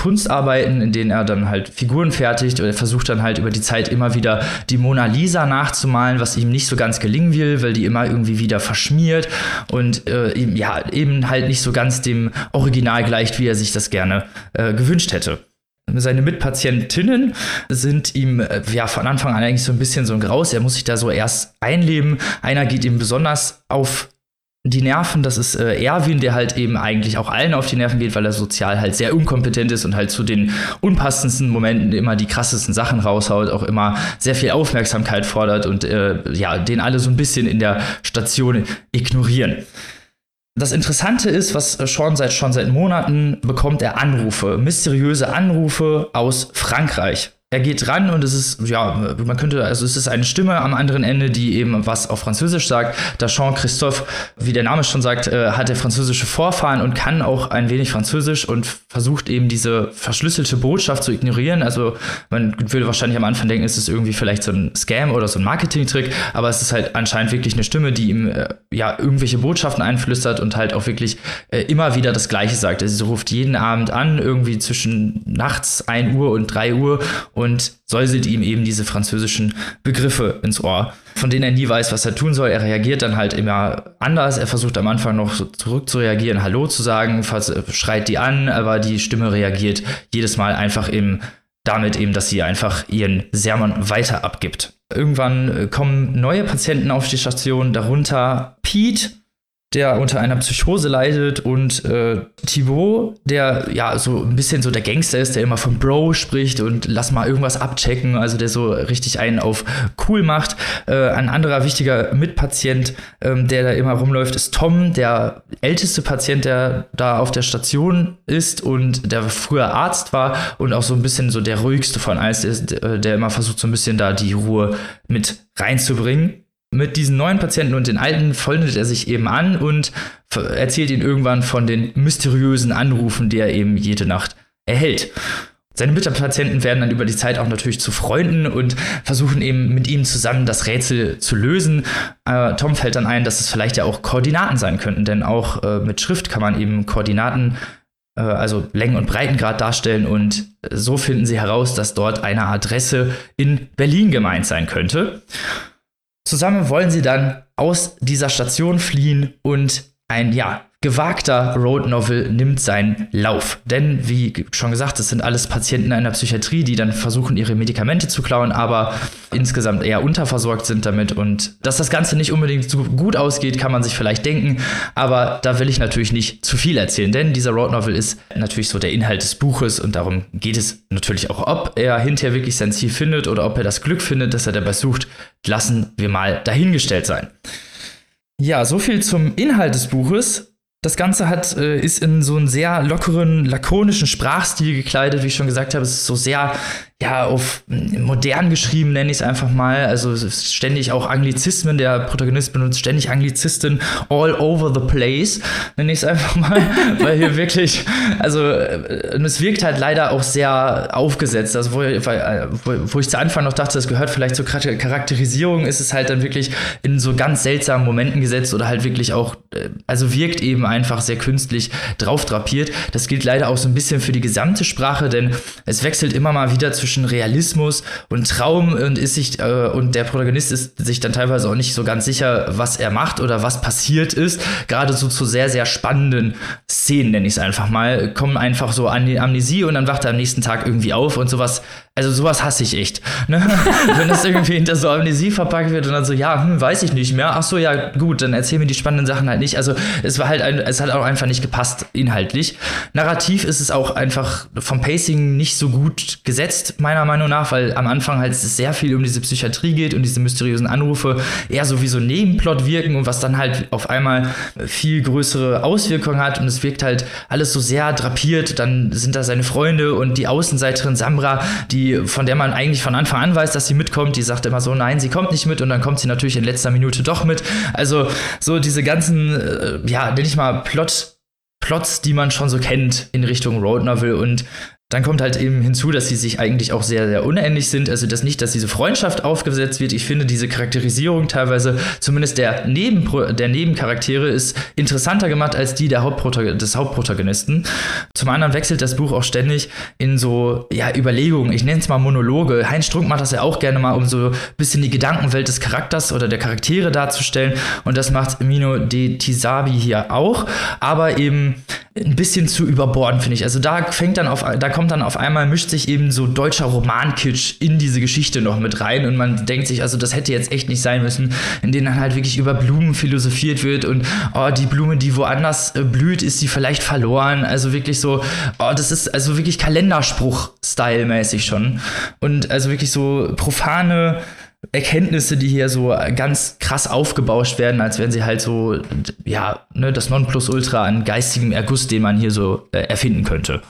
Kunstarbeiten, in denen er dann halt Figuren fertigt. Er versucht dann halt über die Zeit immer wieder die Mona Lisa nachzumalen, was ihm nicht so ganz gelingen will, weil die immer irgendwie wieder verschmiert und äh, ja, eben halt nicht so ganz dem Original gleicht, wie er sich das gerne äh, gewünscht hätte. Seine Mitpatientinnen sind ihm äh, ja von Anfang an eigentlich so ein bisschen so ein Graus. Er muss sich da so erst einleben. Einer geht ihm besonders auf die Nerven, das ist äh, Erwin, der halt eben eigentlich auch allen auf die Nerven geht, weil er sozial halt sehr unkompetent ist und halt zu den unpassendsten Momenten immer die krassesten Sachen raushaut, auch immer sehr viel Aufmerksamkeit fordert und äh, ja, den alle so ein bisschen in der Station ignorieren. Das Interessante ist, was schon seit, schon seit Monaten bekommt er Anrufe, mysteriöse Anrufe aus Frankreich er geht ran und es ist, ja, man könnte, also es ist eine Stimme am anderen Ende, die eben was auf Französisch sagt. Da Jean-Christophe, wie der Name schon sagt, äh, hat er französische Vorfahren und kann auch ein wenig Französisch und versucht eben diese verschlüsselte Botschaft zu ignorieren. Also man würde wahrscheinlich am Anfang denken, es ist irgendwie vielleicht so ein Scam oder so ein Marketing-Trick, aber es ist halt anscheinend wirklich eine Stimme, die ihm äh, ja irgendwelche Botschaften einflüstert und halt auch wirklich äh, immer wieder das Gleiche sagt. Also sie ruft jeden Abend an, irgendwie zwischen nachts 1 Uhr und 3 Uhr und säuselt ihm eben diese französischen Begriffe ins Ohr, von denen er nie weiß, was er tun soll. Er reagiert dann halt immer anders. Er versucht am Anfang noch zurück zu reagieren, Hallo zu sagen, schreit die an, aber die Stimme reagiert jedes Mal einfach eben damit eben, dass sie einfach ihren Sermon weiter abgibt. Irgendwann äh, kommen neue Patienten auf die Station, darunter Pete, der unter einer Psychose leidet und äh, Thibaut, der ja so ein bisschen so der Gangster ist, der immer von Bro spricht und lass mal irgendwas abchecken, also der so richtig einen auf cool macht. Äh, ein anderer wichtiger Mitpatient, ähm, der da immer rumläuft, ist Tom, der älteste Patient, der da auf der Station ist und der früher Arzt war und auch so ein bisschen so der ruhigste von allen ist, der, der immer versucht so ein bisschen da die Ruhe mit reinzubringen mit diesen neuen Patienten und den alten freundet er sich eben an und erzählt ihnen irgendwann von den mysteriösen Anrufen, die er eben jede Nacht erhält. Seine Mitpatienten werden dann über die Zeit auch natürlich zu Freunden und versuchen eben mit ihm zusammen das Rätsel zu lösen. Äh, Tom fällt dann ein, dass es vielleicht ja auch Koordinaten sein könnten, denn auch äh, mit Schrift kann man eben Koordinaten, äh, also Längen- und Breitengrad darstellen und so finden sie heraus, dass dort eine Adresse in Berlin gemeint sein könnte. Zusammen wollen sie dann aus dieser Station fliehen und ein, ja, gewagter Road Novel nimmt seinen Lauf. Denn, wie schon gesagt, es sind alles Patienten einer Psychiatrie, die dann versuchen, ihre Medikamente zu klauen, aber insgesamt eher unterversorgt sind damit. Und dass das Ganze nicht unbedingt so gut ausgeht, kann man sich vielleicht denken. Aber da will ich natürlich nicht zu viel erzählen, denn dieser Road Novel ist natürlich so der Inhalt des Buches und darum geht es natürlich auch, ob er hinterher wirklich sein Ziel findet oder ob er das Glück findet, das er dabei sucht, lassen wir mal dahingestellt sein. Ja, so viel zum Inhalt des Buches. Das Ganze hat, äh, ist in so einen sehr lockeren, lakonischen Sprachstil gekleidet, wie ich schon gesagt habe. Es ist so sehr ja, auf modern geschrieben, nenne ich es einfach mal. Also ständig auch Anglizismen. Der Protagonist benutzt ständig Anglizisten all over the place, nenne ich es einfach mal. weil hier wirklich, also äh, es wirkt halt leider auch sehr aufgesetzt. Also wo, äh, wo, wo ich zu Anfang noch dachte, das gehört vielleicht zur Charakterisierung, ist es halt dann wirklich in so ganz seltsamen Momenten gesetzt oder halt wirklich auch, äh, also wirkt eben einfach sehr künstlich drauf drapiert. Das gilt leider auch so ein bisschen für die gesamte Sprache, denn es wechselt immer mal wieder zwischen Realismus und Traum und ist sich äh, und der Protagonist ist sich dann teilweise auch nicht so ganz sicher, was er macht oder was passiert ist. Gerade so zu sehr sehr spannenden Szenen nenne ich es einfach mal, kommen einfach so an die Amnesie und dann wacht er am nächsten Tag irgendwie auf und sowas also sowas hasse ich echt. Ne? Wenn das irgendwie hinter so Amnesie verpackt wird und dann so, ja, hm, weiß ich nicht mehr. Ach so, ja, gut, dann erzähl mir die spannenden Sachen halt nicht. Also es war halt, ein, es hat auch einfach nicht gepasst inhaltlich. Narrativ ist es auch einfach vom Pacing nicht so gut gesetzt, meiner Meinung nach, weil am Anfang halt sehr viel um diese Psychiatrie geht und diese mysteriösen Anrufe eher so wie so Nebenplot wirken und was dann halt auf einmal viel größere Auswirkungen hat und es wirkt halt alles so sehr drapiert. Dann sind da seine Freunde und die Außenseiterin Samra, die von der man eigentlich von Anfang an weiß, dass sie mitkommt, die sagt immer so, nein, sie kommt nicht mit und dann kommt sie natürlich in letzter Minute doch mit. Also so diese ganzen, äh, ja, nenne ich mal Plot, Plots, die man schon so kennt in Richtung Road Novel und dann kommt halt eben hinzu, dass sie sich eigentlich auch sehr, sehr unähnlich sind. Also das nicht, dass diese Freundschaft aufgesetzt wird. Ich finde diese Charakterisierung teilweise, zumindest der, Nebenpro der Nebencharaktere, ist interessanter gemacht als die der Hauptprotagon des Hauptprotagonisten. Zum anderen wechselt das Buch auch ständig in so ja, Überlegungen. Ich nenne es mal Monologe. Heinz Strunk macht das ja auch gerne mal, um so ein bisschen die Gedankenwelt des Charakters oder der Charaktere darzustellen. Und das macht Mino de Tisabi hier auch. Aber eben ein bisschen zu überborden, finde ich. Also da fängt dann auf, da kommt dann auf einmal, mischt sich eben so deutscher Romankitsch in diese Geschichte noch mit rein und man denkt sich, also das hätte jetzt echt nicht sein müssen, in denen dann halt wirklich über Blumen philosophiert wird und oh, die Blume, die woanders äh, blüht, ist sie vielleicht verloren. Also wirklich so, oh, das ist also wirklich Kalenderspruch-Style-mäßig schon. Und also wirklich so profane Erkenntnisse, die hier so ganz krass aufgebauscht werden, als wären sie halt so, ja, ne, das Nonplusultra an geistigem Erguss, den man hier so äh, erfinden könnte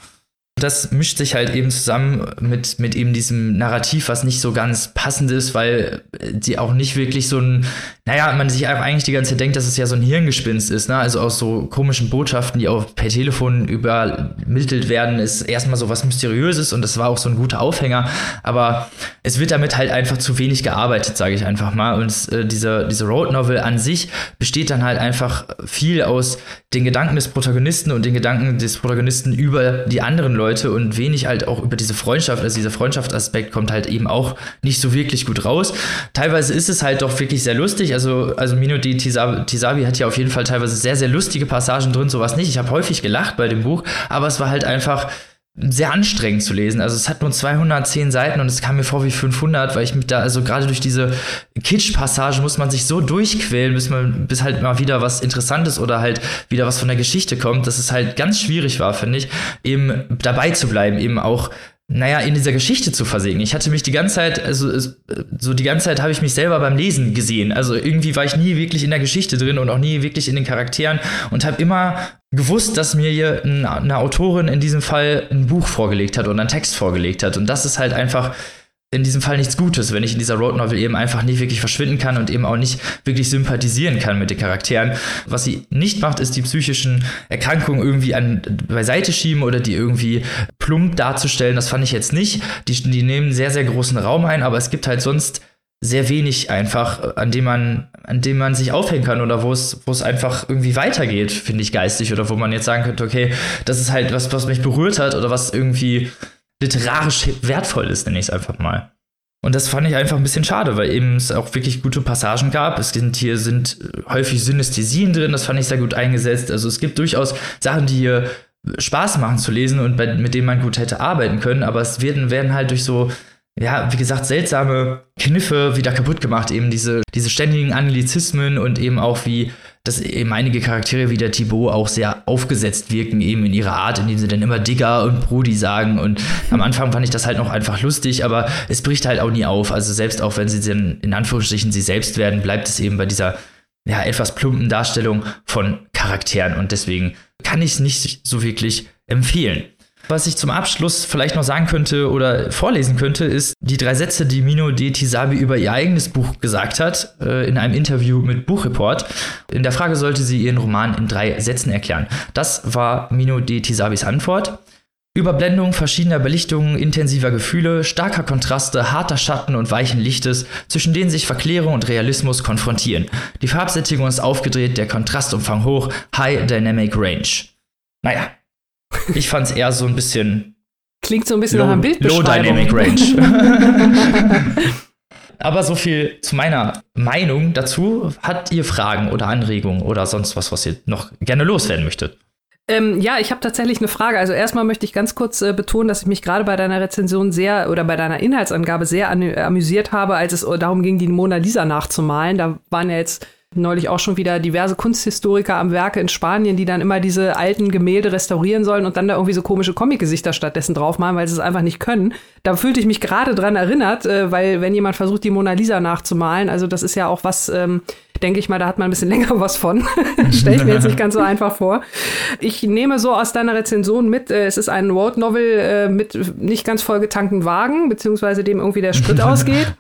das mischt sich halt eben zusammen mit, mit eben diesem Narrativ, was nicht so ganz passend ist, weil die auch nicht wirklich so ein, naja, man sich eigentlich die ganze Zeit denkt, dass es ja so ein Hirngespinst ist, ne? Also aus so komischen Botschaften, die auch per Telefon übermittelt werden, ist erstmal so was Mysteriöses und das war auch so ein guter Aufhänger, aber es wird damit halt einfach zu wenig gearbeitet, sage ich einfach mal. Und äh, diese, diese Road Novel an sich besteht dann halt einfach viel aus den Gedanken des Protagonisten und den Gedanken des Protagonisten über die anderen Leute Leute und wenig halt auch über diese Freundschaft, also dieser Freundschaftsaspekt kommt halt eben auch nicht so wirklich gut raus. Teilweise ist es halt doch wirklich sehr lustig, also, also Mino di Tisabi, hat ja auf jeden Fall teilweise sehr, sehr lustige Passagen drin, sowas nicht. Ich habe häufig gelacht bei dem Buch, aber es war halt einfach sehr anstrengend zu lesen. Also es hat nur 210 Seiten und es kam mir vor wie 500, weil ich mich da, also gerade durch diese Kitsch-Passage muss man sich so durchquälen, bis man, bis halt mal wieder was Interessantes oder halt wieder was von der Geschichte kommt, dass es halt ganz schwierig war, finde ich, eben dabei zu bleiben, eben auch naja, in dieser Geschichte zu versinken. Ich hatte mich die ganze Zeit, also so die ganze Zeit habe ich mich selber beim Lesen gesehen. Also irgendwie war ich nie wirklich in der Geschichte drin und auch nie wirklich in den Charakteren und habe immer gewusst, dass mir hier eine Autorin in diesem Fall ein Buch vorgelegt hat oder einen Text vorgelegt hat. Und das ist halt einfach in diesem Fall nichts Gutes, wenn ich in dieser Road Novel eben einfach nicht wirklich verschwinden kann und eben auch nicht wirklich sympathisieren kann mit den Charakteren. Was sie nicht macht, ist die psychischen Erkrankungen irgendwie an beiseite schieben oder die irgendwie plump darzustellen. Das fand ich jetzt nicht. Die, die nehmen sehr, sehr großen Raum ein, aber es gibt halt sonst sehr wenig einfach, an dem man, an dem man sich aufhängen kann oder wo es, wo es einfach irgendwie weitergeht, finde ich geistig oder wo man jetzt sagen könnte, okay, das ist halt was, was mich berührt hat oder was irgendwie literarisch wertvoll ist, nenne ich es einfach mal. Und das fand ich einfach ein bisschen schade, weil eben es auch wirklich gute Passagen gab. Es sind hier sind häufig Synästhesien drin, das fand ich sehr gut eingesetzt. Also es gibt durchaus Sachen, die hier Spaß machen zu lesen und mit denen man gut hätte arbeiten können, aber es werden, werden halt durch so ja, wie gesagt, seltsame Kniffe wieder kaputt gemacht. Eben diese, diese ständigen Anglizismen und eben auch wie, dass eben einige Charaktere wie der Thibaut auch sehr aufgesetzt wirken, eben in ihrer Art, indem sie dann immer Digger und Brudi sagen. Und am Anfang fand ich das halt noch einfach lustig, aber es bricht halt auch nie auf. Also selbst auch wenn sie dann in Anführungsstrichen sie selbst werden, bleibt es eben bei dieser ja, etwas plumpen Darstellung von Charakteren. Und deswegen kann ich es nicht so wirklich empfehlen. Was ich zum Abschluss vielleicht noch sagen könnte oder vorlesen könnte, ist die drei Sätze, die Mino de Tisabi über ihr eigenes Buch gesagt hat, äh, in einem Interview mit Buchreport. In der Frage sollte sie ihren Roman in drei Sätzen erklären. Das war Mino de Tisabis Antwort. Überblendung verschiedener Belichtungen, intensiver Gefühle, starker Kontraste, harter Schatten und weichen Lichtes, zwischen denen sich Verklärung und Realismus konfrontieren. Die Farbsättigung ist aufgedreht, der Kontrastumfang hoch, High Dynamic Range. Naja, ich fand's eher so ein bisschen. Klingt so ein bisschen Low, nach einem Low Bildbeschreibung. Dynamic Range. Aber so viel zu meiner Meinung dazu. Habt ihr Fragen oder Anregungen oder sonst was, was ihr noch gerne loswerden möchtet? Ähm, ja, ich habe tatsächlich eine Frage. Also erstmal möchte ich ganz kurz äh, betonen, dass ich mich gerade bei deiner Rezension sehr oder bei deiner Inhaltsangabe sehr amüsiert habe, als es darum ging, die Mona Lisa nachzumalen. Da waren ja jetzt neulich auch schon wieder diverse Kunsthistoriker am Werke in Spanien, die dann immer diese alten Gemälde restaurieren sollen und dann da irgendwie so komische Comic-Gesichter stattdessen draufmalen, weil sie es einfach nicht können. Da fühlte ich mich gerade dran erinnert, äh, weil wenn jemand versucht, die Mona Lisa nachzumalen, also das ist ja auch was, ähm, denke ich mal, da hat man ein bisschen länger was von. Stelle ich mir jetzt nicht ganz so einfach vor. Ich nehme so aus deiner Rezension mit, äh, es ist ein Road Novel äh, mit nicht ganz vollgetankten Wagen, beziehungsweise dem irgendwie der Sprit ausgeht.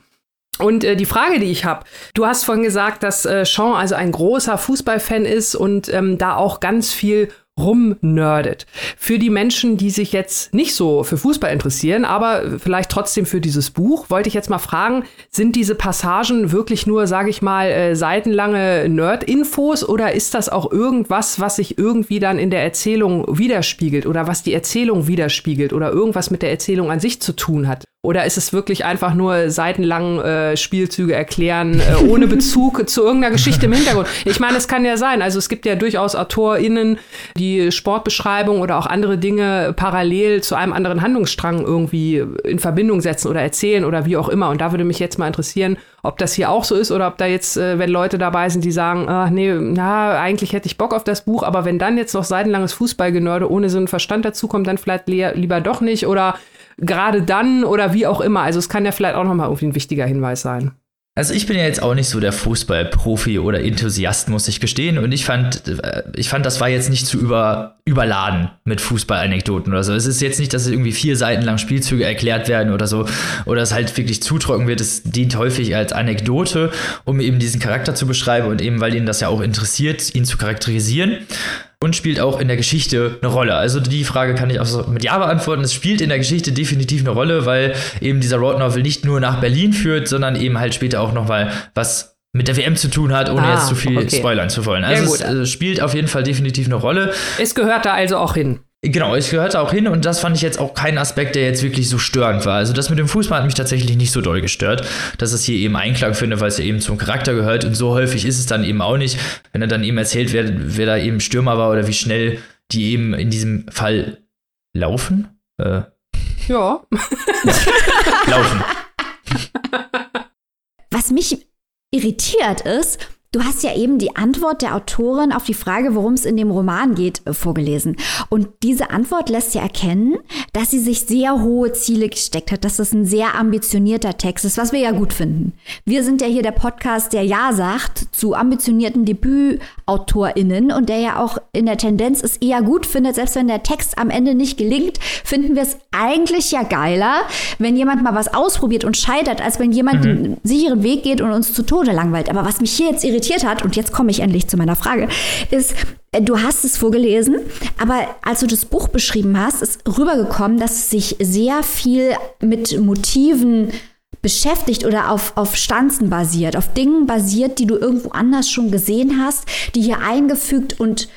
Und äh, die Frage, die ich habe, du hast vorhin gesagt, dass äh, Sean also ein großer Fußballfan ist und ähm, da auch ganz viel rumnerdet. Für die Menschen, die sich jetzt nicht so für Fußball interessieren, aber vielleicht trotzdem für dieses Buch, wollte ich jetzt mal fragen, sind diese Passagen wirklich nur, sage ich mal, äh, seitenlange Nerd-Infos oder ist das auch irgendwas, was sich irgendwie dann in der Erzählung widerspiegelt oder was die Erzählung widerspiegelt oder irgendwas mit der Erzählung an sich zu tun hat? Oder ist es wirklich einfach nur seitenlang äh, Spielzüge erklären, äh, ohne Bezug zu irgendeiner Geschichte im Hintergrund? Ich meine, es kann ja sein. Also es gibt ja durchaus AutorInnen, die Sportbeschreibung oder auch andere Dinge parallel zu einem anderen Handlungsstrang irgendwie in Verbindung setzen oder erzählen oder wie auch immer. Und da würde mich jetzt mal interessieren, ob das hier auch so ist oder ob da jetzt, äh, wenn Leute dabei sind, die sagen, ach nee, na, eigentlich hätte ich Bock auf das Buch, aber wenn dann jetzt noch seitenlanges Fußballgenörde ohne so einen Verstand dazukommt, dann vielleicht lieber doch nicht oder gerade dann oder wie auch immer. Also es kann ja vielleicht auch nochmal irgendwie ein wichtiger Hinweis sein. Also ich bin ja jetzt auch nicht so der Fußballprofi oder Enthusiast, muss ich gestehen. Und ich fand, äh, ich fand, das war jetzt nicht zu über, überladen mit Fußballanekdoten oder so. Es ist jetzt nicht, dass irgendwie vier Seiten lang Spielzüge erklärt werden oder so. Oder es halt wirklich zu trocken wird. Es dient häufig als Anekdote, um eben diesen Charakter zu beschreiben und eben, weil ihn das ja auch interessiert, ihn zu charakterisieren und spielt auch in der Geschichte eine Rolle. Also die Frage kann ich auch so mit Ja beantworten. Es spielt in der Geschichte definitiv eine Rolle, weil eben dieser Road Novel nicht nur nach Berlin führt, sondern eben halt später auch noch mal was mit der WM zu tun hat, ohne Ah, jetzt zu viel okay. spoilern zu wollen. Also Ja, es gut. äh, spielt auf jeden Fall definitiv eine Rolle. Es gehört da also auch hin. Genau, es gehört auch hin und das fand ich jetzt auch kein Aspekt, der jetzt wirklich so störend war. Also das mit dem Fußball hat mich tatsächlich nicht so doll gestört, dass es hier eben Einklang finde, weil es ja eben zum Charakter gehört und so häufig ist es dann eben auch nicht, wenn er dann eben erzählt, wer, wer da eben Stürmer war oder wie schnell die eben in diesem Fall laufen. Äh, Ja. laufen. Was mich irritiert ist, du hast ja eben die Antwort der Autorin auf die Frage, worum es in dem Roman geht, äh, vorgelesen. Und diese Antwort lässt ja erkennen, dass sie sich sehr hohe Ziele gesteckt hat, dass das ein sehr ambitionierter Text ist, was wir ja gut finden. Wir sind ja hier der Podcast, der Ja sagt zu ambitionierten DebütautorInnen und der ja auch in der Tendenz es eher gut findet, selbst wenn der Text am Ende nicht gelingt, finden wir es eigentlich ja geiler, wenn jemand mal was ausprobiert und scheitert, als wenn jemand den sicheren Weg geht und uns zu Tode langweilt. Aber was mich hier jetzt irritiert hat, und jetzt komme ich endlich zu meiner Frage, ist, äh, du hast es vorgelesen, aber als du das Buch beschrieben hast, ist rübergekommen, dass es sich sehr viel mit Motiven beschäftigt oder auf, auf Stanzen basiert, auf Dingen basiert, die du irgendwo anders schon gesehen hast, die hier eingefügt und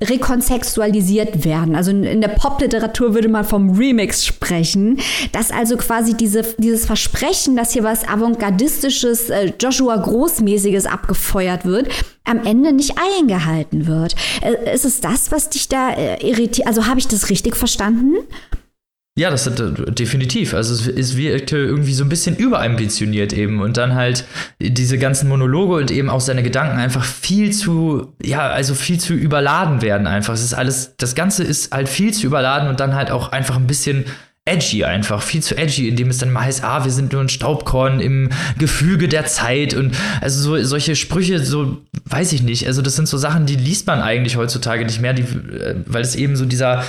rekontextualisiert werden. Also in, der Popliteratur würde man vom Remix sprechen, dass also quasi diese, dieses Versprechen, dass hier was Avantgardistisches, äh, Joshua Großmäßiges abgefeuert wird, am Ende nicht eingehalten wird. Äh, ist es das, was dich da äh, irritiert? Also habe ich das richtig verstanden? Ja, das hat äh, definitiv. Also es, es wirkte irgendwie so ein bisschen überambitioniert eben und dann halt diese ganzen Monologe und eben auch seine Gedanken einfach viel zu, ja, also viel zu überladen werden einfach. Es ist alles, das Ganze ist halt viel zu überladen und dann halt auch einfach ein bisschen edgy einfach, viel zu edgy, indem es dann mal heißt, ah, wir sind nur ein Staubkorn im Gefüge der Zeit und also so solche Sprüche, so weiß ich nicht. Also das sind so Sachen, die liest man eigentlich heutzutage nicht mehr, die, äh, weil es eben so dieser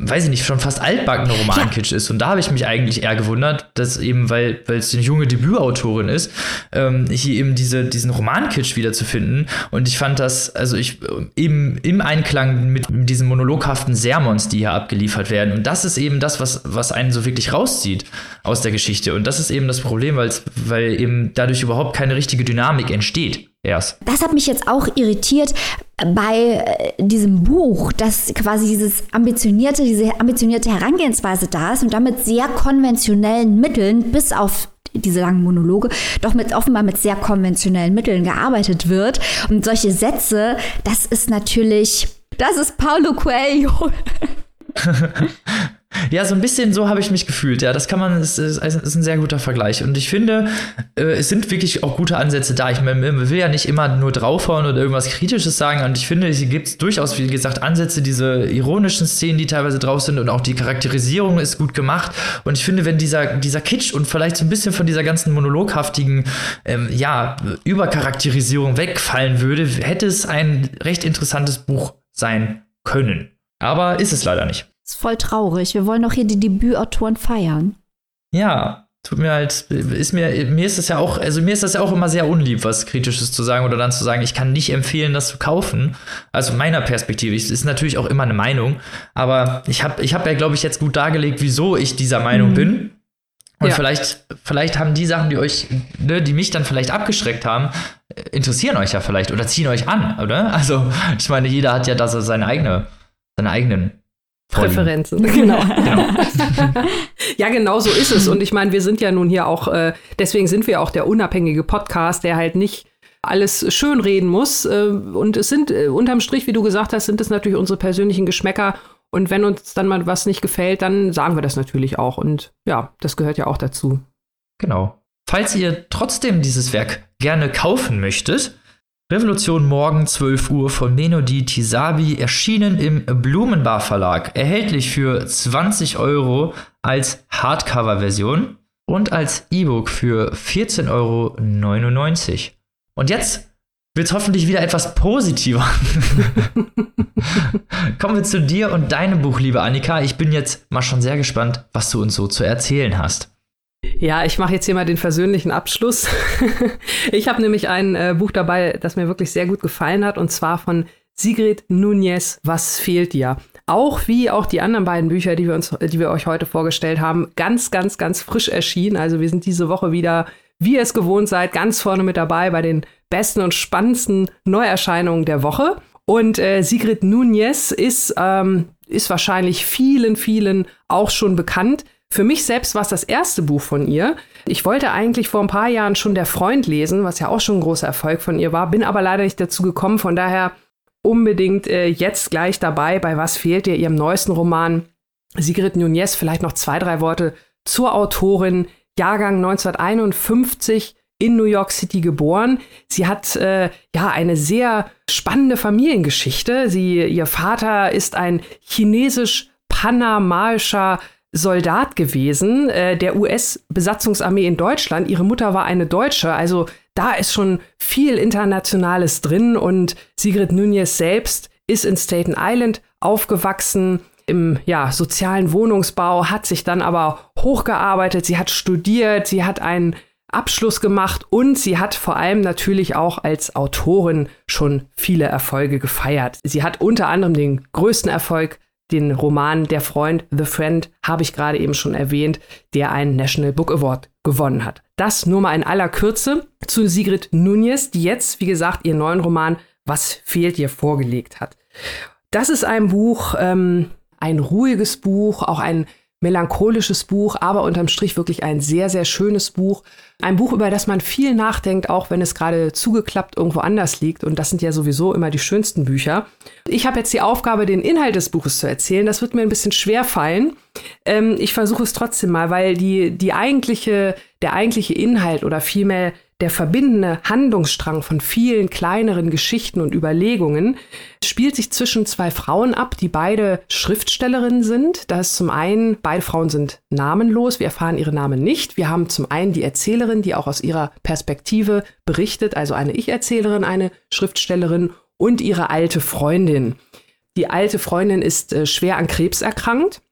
weiß ich nicht, schon fast altbackener Romankitsch ist. Und da habe ich mich eigentlich eher gewundert, dass eben, weil weil es eine junge Debütautorin ist, ähm, hier eben diese, diesen Romankitsch wiederzufinden. Und ich fand das, also ich eben im Einklang mit diesen monologhaften Sermons, die hier abgeliefert werden. Und das ist eben das, was, was einen so wirklich rauszieht aus der Geschichte. Und das ist eben das Problem, weil eben dadurch überhaupt keine richtige Dynamik entsteht erst. Das hat mich jetzt auch irritiert bei äh, diesem Buch, dass quasi dieses ambitionierte, diese ambitionierte Herangehensweise da ist und damit sehr konventionellen Mitteln, bis auf diese langen Monologe, doch mit offenbar mit sehr konventionellen Mitteln gearbeitet wird. Und solche Sätze, das ist natürlich, das ist Paulo Coelho. Ja, so ein bisschen so habe ich mich gefühlt. Ja, das kann man, es ist, ist, ein sehr guter Vergleich. Und ich finde, äh, es sind wirklich auch gute Ansätze da. Ich man will ja nicht immer nur draufhauen oder irgendwas Kritisches sagen. Und ich finde, es gibt durchaus, wie gesagt, Ansätze, diese ironischen Szenen, die teilweise drauf sind. Und auch die Charakterisierung ist gut gemacht. Und ich finde, wenn dieser, dieser Kitsch und vielleicht so ein bisschen von dieser ganzen monologhaftigen, ähm, ja, Übercharakterisierung wegfallen würde, hätte es ein recht interessantes Buch sein können. Aber ist es leider nicht. Ist voll traurig. Wir wollen doch hier die Debütautoren feiern. Ja, tut mir halt, ist mir, mir ist das ja auch, also mir ist das ja auch immer sehr unlieb, was Kritisches zu sagen oder dann zu sagen, ich kann nicht empfehlen, das zu kaufen. Also meiner Perspektive, es ist natürlich auch immer eine Meinung, aber ich habe ich hab ja, glaube ich, jetzt gut dargelegt, wieso ich dieser Meinung mhm. bin. Und ja. vielleicht, vielleicht haben die Sachen, die euch, ne, die mich dann vielleicht abgeschreckt haben, interessieren euch ja vielleicht oder ziehen euch an, oder? Also, ich meine, jeder hat ja da so seine eigene, seine eigenen Präferenzen. Genau. genau. ja, genau so ist es. Und ich meine, wir sind ja nun hier auch, äh, deswegen sind wir auch der unabhängige Podcast, der halt nicht alles schön reden muss. Äh, und es sind äh, unterm Strich, wie du gesagt hast, sind es natürlich unsere persönlichen Geschmäcker. Und wenn uns dann mal was nicht gefällt, dann sagen wir das natürlich auch. Und ja, das gehört ja auch dazu. Genau. Falls ihr trotzdem dieses Werk gerne kaufen möchtet, Revolution morgen 12 Uhr von Menodi Tisabi, erschienen im Blumenbar Verlag, erhältlich für 20 Euro als Hardcover-Version und als E-Book für 14,99 Euro. Und jetzt wird es hoffentlich wieder etwas positiver. Kommen wir zu dir und deinem Buch, liebe Annika. Ich bin jetzt mal schon sehr gespannt, was du uns so zu erzählen hast. Ja, ich mache jetzt hier mal den versöhnlichen Abschluss. ich habe nämlich ein äh, Buch dabei, das mir wirklich sehr gut gefallen hat, und zwar von Sigrid Nunez, Was fehlt dir? Auch wie auch die anderen beiden Bücher, die wir, uns, die wir euch heute vorgestellt haben, ganz, ganz, ganz frisch erschienen. Also wir sind diese Woche wieder, wie ihr es gewohnt seid, ganz vorne mit dabei bei den besten und spannendsten Neuerscheinungen der Woche. Und äh, Sigrid Nunez ist, ähm, ist wahrscheinlich vielen, vielen auch schon bekannt. Für mich selbst war es das erste Buch von ihr. Ich wollte eigentlich vor ein paar Jahren schon Der Freund lesen, was ja auch schon ein großer Erfolg von ihr war, bin aber leider nicht dazu gekommen. Von daher unbedingt äh, jetzt gleich dabei, bei Was fehlt ihr, ihrem neuesten Roman. Sigrid Nunez, vielleicht noch zwei, drei Worte zur Autorin. Jahrgang 1951 in New York City geboren. Sie hat äh, ja eine sehr spannende Familiengeschichte. Sie, ihr Vater ist ein chinesisch-panamaischer Soldat gewesen äh, der US-Besatzungsarmee in Deutschland. Ihre Mutter war eine Deutsche, also da ist schon viel Internationales drin und Sigrid Nunez selbst ist in Staten Island aufgewachsen im ja, sozialen Wohnungsbau, hat sich dann aber hochgearbeitet, sie hat studiert, sie hat einen Abschluss gemacht und sie hat vor allem natürlich auch als Autorin schon viele Erfolge gefeiert. Sie hat unter anderem den größten Erfolg den Roman Der Freund, The Friend, habe ich gerade eben schon erwähnt, der einen National Book Award gewonnen hat. Das nur mal in aller Kürze zu Sigrid Nunez, die jetzt, wie gesagt, ihren neuen Roman Was fehlt ihr vorgelegt hat. Das ist ein Buch, ähm, ein ruhiges Buch, auch ein melancholisches Buch, aber unterm Strich wirklich ein sehr, sehr schönes Buch. Ein Buch, über das man viel nachdenkt, auch wenn es gerade zugeklappt irgendwo anders liegt. Und das sind ja sowieso immer die schönsten Bücher. Ich habe jetzt die Aufgabe, den Inhalt des Buches zu erzählen. Das wird mir ein bisschen schwer fallen. Ähm, ich versuche es trotzdem mal, weil die, die eigentliche, der eigentliche Inhalt oder vielmehr der verbindende Handlungsstrang von vielen kleineren Geschichten und Überlegungen spielt sich zwischen zwei Frauen ab, die beide Schriftstellerinnen sind. Da ist zum einen, beide Frauen sind namenlos, wir erfahren ihre Namen nicht. Wir haben zum einen die Erzählerin, die auch aus ihrer Perspektive berichtet, also eine Ich-Erzählerin, eine Schriftstellerin und ihre alte Freundin. Die alte Freundin ist äh, schwer an Krebs erkrankt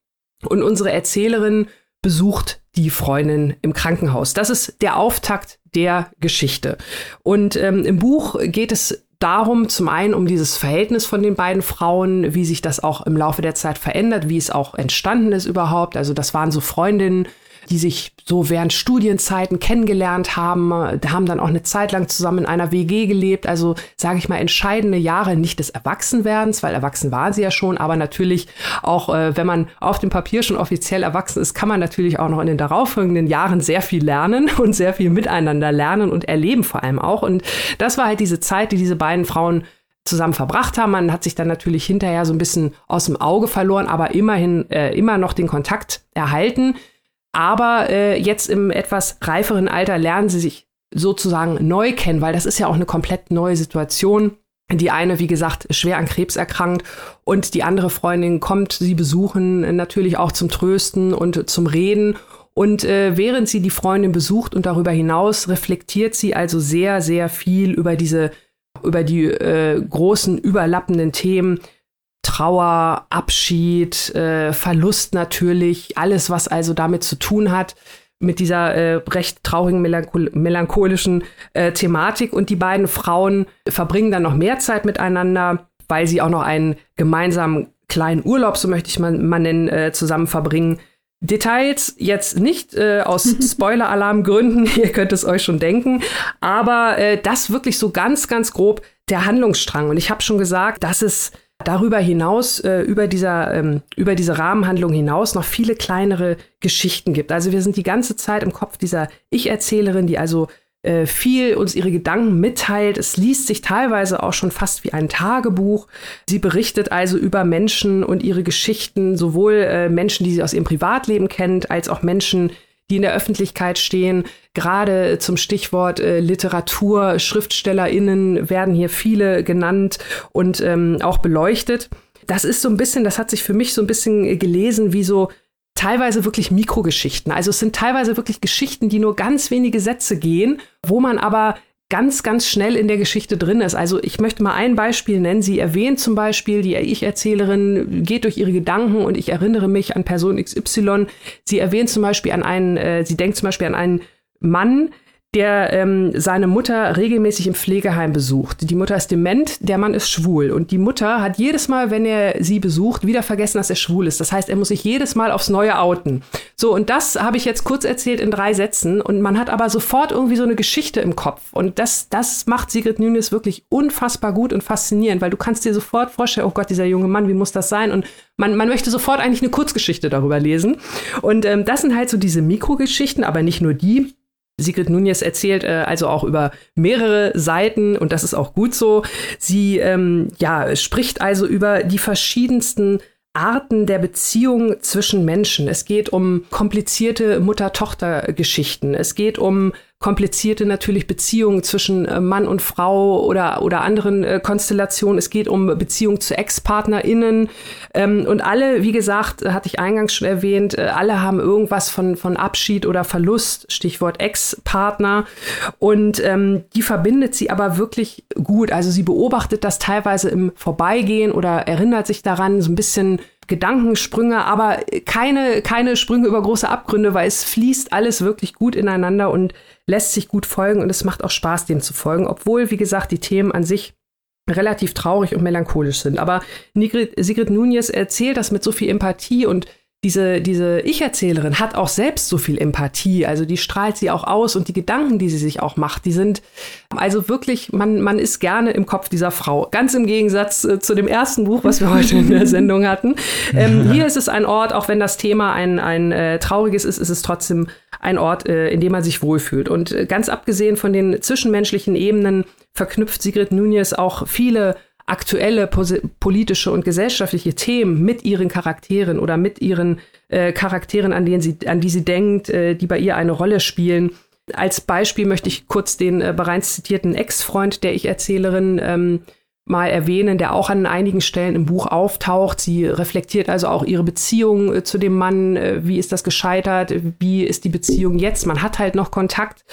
und unsere Erzählerin besucht die Freundin im Krankenhaus. Das ist der Auftakt der Geschichte. Und ähm, im Buch geht es darum, zum einen um dieses Verhältnis von den beiden Frauen, wie sich das auch im Laufe der Zeit verändert, wie es auch entstanden ist überhaupt. Also das waren so Freundinnen, die sich so während Studienzeiten kennengelernt haben, haben dann auch eine Zeit lang zusammen in einer WG gelebt. Also sage ich mal entscheidende Jahre nicht des Erwachsenwerdens, weil erwachsen waren sie ja schon, aber natürlich auch, äh, wenn man auf dem Papier schon offiziell erwachsen ist, kann man natürlich auch noch in den darauffolgenden Jahren sehr viel lernen und sehr viel miteinander lernen und erleben vor allem auch. Und das war halt diese Zeit, die diese beiden Frauen zusammen verbracht haben. Man hat sich dann natürlich hinterher so ein bisschen aus dem Auge verloren, aber immerhin äh, immer noch den Kontakt erhalten. Aber äh, jetzt im etwas reiferen Alter lernen sie sich sozusagen neu kennen, weil das ist ja auch eine komplett neue Situation. Die eine, wie gesagt, schwer an Krebs erkrankt und die andere Freundin kommt sie besuchen, natürlich auch zum Trösten und zum Reden. Und äh, während sie die Freundin besucht und darüber hinaus reflektiert sie also sehr, sehr viel über diese, über die äh, großen überlappenden Themen, Trauer, Abschied, äh, Verlust natürlich, alles, was also damit zu tun hat, mit dieser äh, recht traurigen, melanchol melancholischen äh, Thematik. Und die beiden Frauen verbringen dann noch mehr Zeit miteinander, weil sie auch noch einen gemeinsamen kleinen Urlaub, so möchte ich mal, mal nennen, äh, zusammen verbringen. Details jetzt nicht äh, aus Spoiler-Alarm-Gründen, ihr könnt es euch schon denken, aber äh, das wirklich so ganz, ganz grob der Handlungsstrang. Und ich habe schon gesagt, dass es darüber hinaus, äh, über, dieser, ähm, über diese Rahmenhandlung hinaus noch viele kleinere Geschichten gibt. Also wir sind die ganze Zeit im Kopf dieser Ich-Erzählerin, die also äh, viel uns ihre Gedanken mitteilt. Es liest sich teilweise auch schon fast wie ein Tagebuch. Sie berichtet also über Menschen und ihre Geschichten, sowohl äh, Menschen, die sie aus ihrem Privatleben kennt, als auch Menschen, die in der Öffentlichkeit stehen. Gerade zum Stichwort äh, Literatur, SchriftstellerInnen werden hier viele genannt und ähm, auch beleuchtet. Das ist so ein bisschen, das hat sich für mich so ein bisschen gelesen wie so teilweise wirklich Mikrogeschichten. Also es sind teilweise wirklich Geschichten, die nur ganz wenige Sätze gehen, wo man aber ganz, ganz schnell in der Geschichte drin ist. Also ich möchte mal ein Beispiel nennen. Sie erwähnt zum Beispiel, die Ich-Erzählerin geht durch ihre Gedanken und ich erinnere mich an Person XY. Sie erwähnt zum Beispiel an einen, äh, sie denkt zum Beispiel an einen Mann, der ähm, seine Mutter regelmäßig im Pflegeheim besucht. Die Mutter ist dement, der Mann ist schwul. Und die Mutter hat jedes Mal, wenn er sie besucht, wieder vergessen, dass er schwul ist. Das heißt, er muss sich jedes Mal aufs Neue outen. So, und das habe ich jetzt kurz erzählt in drei Sätzen. Und man hat aber sofort irgendwie so eine Geschichte im Kopf. Und das, das macht Sigrid Nunes wirklich unfassbar gut und faszinierend, weil du kannst dir sofort vorstellen, oh Gott, dieser junge Mann, wie muss das sein? Und man, man möchte sofort eigentlich eine Kurzgeschichte darüber lesen. Und ähm, das sind halt so diese Mikrogeschichten, aber nicht nur die. Sigrid Nunez erzählt äh, also auch über mehrere Seiten und das ist auch gut so. Sie ähm, ja, spricht also über die verschiedensten Arten der Beziehung zwischen Menschen. Es geht um komplizierte Mutter-Tochter-Geschichten. Es geht um komplizierte natürlich Beziehungen zwischen äh, Mann und Frau oder, oder anderen äh, Konstellationen. Es geht um Beziehungen zu Ex-PartnerInnen. Ähm, und alle, wie gesagt, hatte ich eingangs schon erwähnt, äh, alle haben irgendwas von, von Abschied oder Verlust, Stichwort Ex-Partner. Und ähm, die verbindet sie aber wirklich gut. Also sie beobachtet das teilweise im Vorbeigehen oder erinnert sich daran, so ein bisschen Gedankensprünge, aber keine, keine Sprünge über große Abgründe, weil es fließt alles wirklich gut ineinander und lässt sich gut folgen und es macht auch Spaß, dem zu folgen, obwohl, wie gesagt, die Themen an sich relativ traurig und melancholisch sind. Aber Sigrid, Sigrid Nunez erzählt das mit so viel Empathie und diese, diese Ich-Erzählerin hat auch selbst so viel Empathie, also die strahlt sie auch aus und die Gedanken, die sie sich auch macht, die sind also wirklich, man, man ist gerne im Kopf dieser Frau. Ganz im Gegensatz äh, zu dem ersten Buch, was wir heute in der Sendung hatten. Ähm, hier ist es ein Ort, auch wenn das Thema ein, ein äh, trauriges ist, ist es trotzdem ein Ort, äh, in dem man sich wohlfühlt. Und äh, ganz abgesehen von den zwischenmenschlichen Ebenen verknüpft Sigrid Nunez auch viele aktuelle politische und gesellschaftliche Themen mit ihren Charakteren oder mit ihren äh, Charakteren, an, denen sie, an die sie denkt, äh, die bei ihr eine Rolle spielen. Als Beispiel möchte ich kurz den äh, bereits zitierten Ex-Freund der Ich-Erzählerin ähm, mal erwähnen, der auch an einigen Stellen im Buch auftaucht. Sie reflektiert also auch ihre Beziehung äh, zu dem Mann. Äh, wie ist das gescheitert? Wie ist die Beziehung jetzt? Man hat halt noch Kontakt.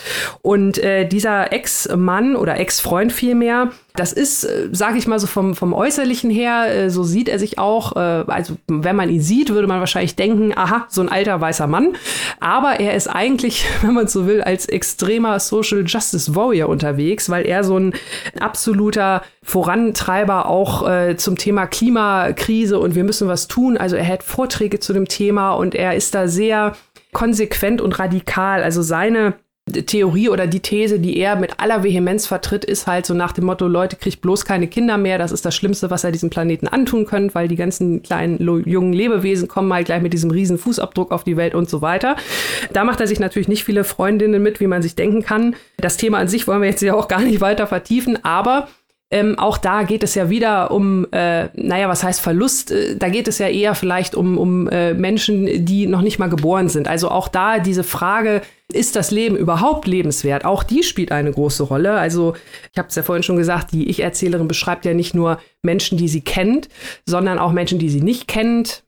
Und äh, dieser Ex-Mann oder Ex-Freund vielmehr Das ist, äh, sage ich mal so vom, vom Äußerlichen her, äh, so sieht er sich auch. Äh, also wenn man ihn sieht, würde man wahrscheinlich denken, aha, so ein alter weißer Mann. Aber er ist eigentlich, wenn man so will, als extremer Social Justice Warrior unterwegs, weil er so ein absoluter Vorantreiber auch äh, zum Thema Klimakrise und wir müssen was tun. Also er hält Vorträge zu dem Thema und er ist da sehr konsequent und radikal. Also seine Theorie oder die These, die er mit aller Vehemenz vertritt, ist halt so nach dem Motto, Leute, kriegt bloß keine Kinder mehr, das ist das Schlimmste, was er diesem Planeten antun könnt, weil die ganzen kleinen, jungen Lebewesen kommen halt gleich mit diesem riesen Fußabdruck auf die Welt und so weiter. Da macht er sich natürlich nicht viele Freundinnen mit, wie man sich denken kann. Das Thema an sich wollen wir jetzt ja auch gar nicht weiter vertiefen, aber ähm, auch da geht es ja wieder um, äh, naja, was heißt Verlust? Äh, da geht es ja eher vielleicht um, um äh, Menschen, die noch nicht mal geboren sind. Also auch da diese Frage, ist das Leben überhaupt lebenswert? Auch die spielt eine große Rolle. Also ich habe es ja vorhin schon gesagt, die Ich-Erzählerin beschreibt ja nicht nur Menschen, die sie kennt, sondern auch Menschen, die sie nicht kennt.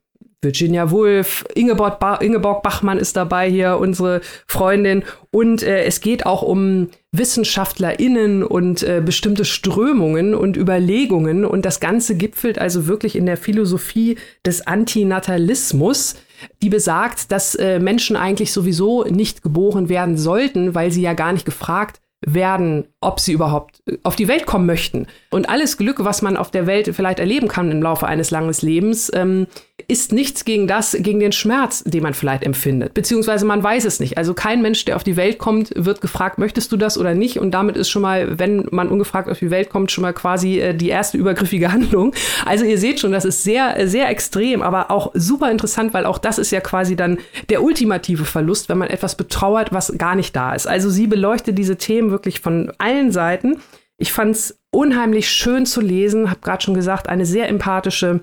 Virginia Woolf, Ingeborg, ba Ingeborg Bachmann ist dabei hier, unsere Freundin. Und äh, es geht auch um WissenschaftlerInnen und äh, bestimmte Strömungen und Überlegungen. Und das Ganze gipfelt also wirklich in der Philosophie des Antinatalismus, die besagt, dass äh, Menschen eigentlich sowieso nicht geboren werden sollten, weil sie ja gar nicht gefragt werden, ob sie überhaupt äh, auf die Welt kommen möchten. Und alles Glück, was man auf der Welt vielleicht erleben kann im Laufe eines langen Lebens, ähm, ist nichts gegen das, gegen den Schmerz, den man vielleicht empfindet. Beziehungsweise man weiß es nicht. Also kein Mensch, der auf die Welt kommt, wird gefragt, möchtest du das oder nicht? Und damit ist schon mal, wenn man ungefragt auf die Welt kommt, schon mal quasi äh, die erste übergriffige Handlung. Also ihr seht schon, das ist sehr, sehr extrem, aber auch super interessant, weil auch das ist ja quasi dann der ultimative Verlust, wenn man etwas betrauert, was gar nicht da ist. Also sie beleuchtet diese Themen wirklich von allen Seiten. Ich fand es unheimlich schön zu lesen, habe gerade schon gesagt, eine sehr empathische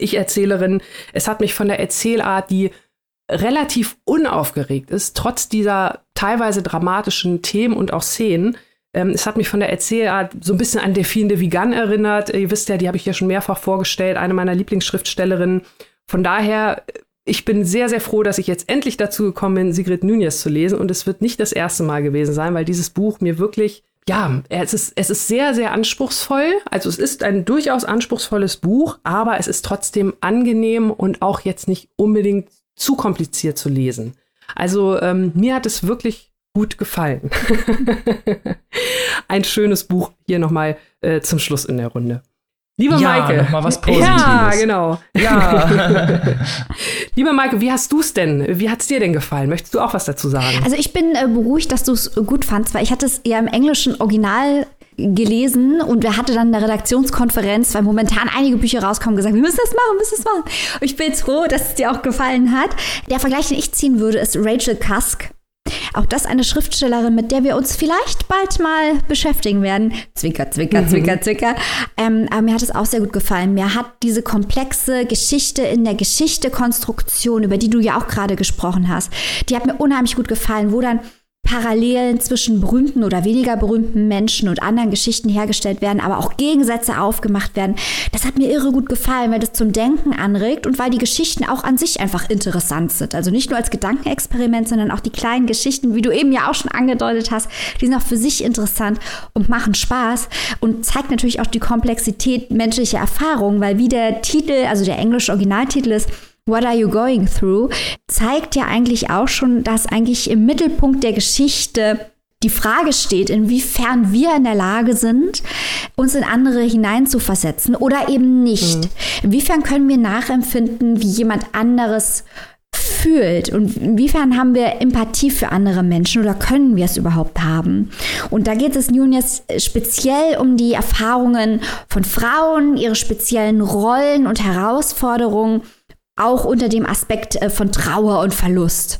Ich-Erzählerin. Es hat mich von der Erzählart, die relativ unaufgeregt ist, trotz dieser teilweise dramatischen Themen und auch Szenen. Ähm, es hat mich von der Erzählart so ein bisschen an Delphine de Vigan erinnert. Ihr wisst ja, die habe ich ja schon mehrfach vorgestellt, eine meiner Lieblingsschriftstellerinnen. Von daher, ich bin sehr, sehr froh, dass ich jetzt endlich dazu gekommen bin, Sigrid Nunez zu lesen. Und es wird nicht das erste Mal gewesen sein, weil dieses Buch mir wirklich ja, es ist, es ist sehr, sehr anspruchsvoll. Also es ist ein durchaus anspruchsvolles Buch, aber es ist trotzdem angenehm und auch jetzt nicht unbedingt zu kompliziert zu lesen. Also ähm, mir hat es wirklich gut gefallen. ein schönes Buch hier nochmal äh, zum Schluss in der Runde. Lieber ja, Maike. Mal was Positives. Ja, genau. Ja. Lieber Maike, wie hast du es denn? Wie hat es dir denn gefallen? Möchtest du auch was dazu sagen? Also ich bin äh, beruhigt, dass du es gut fandst, weil ich hatte es ja im englischen Original gelesen und wir hatten dann eine Redaktionskonferenz, weil momentan einige Bücher rauskommen, gesagt, wir müssen das machen, wir müssen das machen. Und ich bin froh, dass es dir auch gefallen hat. Der Vergleich, den ich ziehen würde, ist Rachel Cusk auch das eine Schriftstellerin, mit der wir uns vielleicht bald mal beschäftigen werden. Zwinker, zwinker, mhm. zwinker, zwinker. Ähm, aber mir hat es auch sehr gut gefallen. Mir hat diese komplexe Geschichte in der Geschichtekonstruktion, über die du ja auch gerade gesprochen hast, die hat mir unheimlich gut gefallen, wo dann Parallelen zwischen berühmten oder weniger berühmten Menschen und anderen Geschichten hergestellt werden, aber auch Gegensätze aufgemacht werden. Das hat mir irre gut gefallen, weil das zum Denken anregt und weil die Geschichten auch an sich einfach interessant sind. Also nicht nur als Gedankenexperiment, sondern auch die kleinen Geschichten, wie du eben ja auch schon angedeutet hast, die sind auch für sich interessant und machen Spaß und zeigt natürlich auch die Komplexität menschlicher Erfahrungen, weil wie der Titel, also der englische Originaltitel ist, What Are You Going Through, zeigt ja eigentlich auch schon, dass eigentlich im Mittelpunkt der Geschichte die Frage steht, inwiefern wir in der Lage sind, uns in andere hineinzuversetzen oder eben nicht. Mhm. Inwiefern können wir nachempfinden, wie jemand anderes fühlt und inwiefern haben wir Empathie für andere Menschen oder können wir es überhaupt haben? Und da geht es nun jetzt speziell um die Erfahrungen von Frauen, ihre speziellen Rollen und Herausforderungen auch unter dem Aspekt äh, von Trauer und Verlust.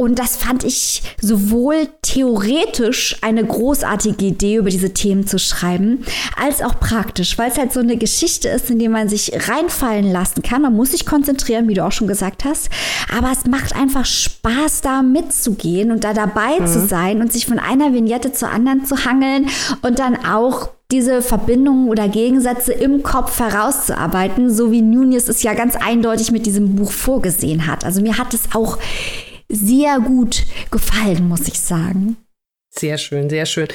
Und das fand ich sowohl theoretisch eine großartige Idee, über diese Themen zu schreiben, als auch praktisch, weil es halt so eine Geschichte ist, in die man sich reinfallen lassen kann. Man muss sich konzentrieren, wie du auch schon gesagt hast. Aber es macht einfach Spaß, da mitzugehen und da dabei mhm. zu sein und sich von einer Vignette zur anderen zu hangeln und dann auch diese Verbindungen oder Gegensätze im Kopf herauszuarbeiten, so wie Nunes es ja ganz eindeutig mit diesem Buch vorgesehen hat. Also mir hat es auch sehr gut gefallen, muss ich sagen. Sehr schön, sehr schön.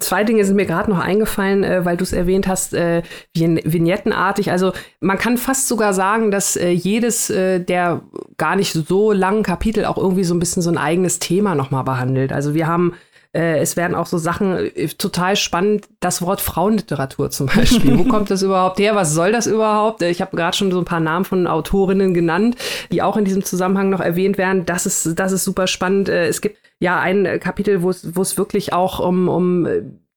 Zwei Dinge sind mir gerade noch eingefallen, äh, weil du es erwähnt hast, äh, vignettenartig. Also man kann fast sogar sagen, dass äh, jedes äh, der gar nicht so langen Kapitel auch irgendwie so ein bisschen so ein eigenes Thema nochmal behandelt. Also wir haben äh, es werden auch so Sachen äh, total spannend. Das Wort Frauenliteratur zum Beispiel. Wo kommt das überhaupt her? Was soll das überhaupt? Äh, ich habe gerade schon so ein paar Namen von Autorinnen genannt, die auch in diesem Zusammenhang noch erwähnt werden. Das ist, das ist super spannend. Es gibt ja ein Kapitel, wo es, wo es wirklich auch um, um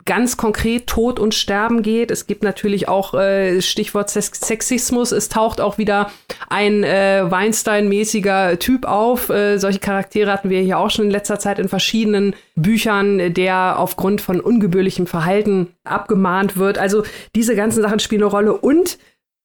ganz konkret Tod und Sterben geht. Es gibt natürlich auch äh, Stichwort Sexismus. Es taucht auch wieder ein äh, Weinstein-mäßiger Typ auf. Äh, solche Charaktere hatten wir hier auch schon in letzter Zeit in verschiedenen Büchern, der aufgrund von ungebührlichem Verhalten abgemahnt wird. Also diese ganzen Sachen spielen eine Rolle und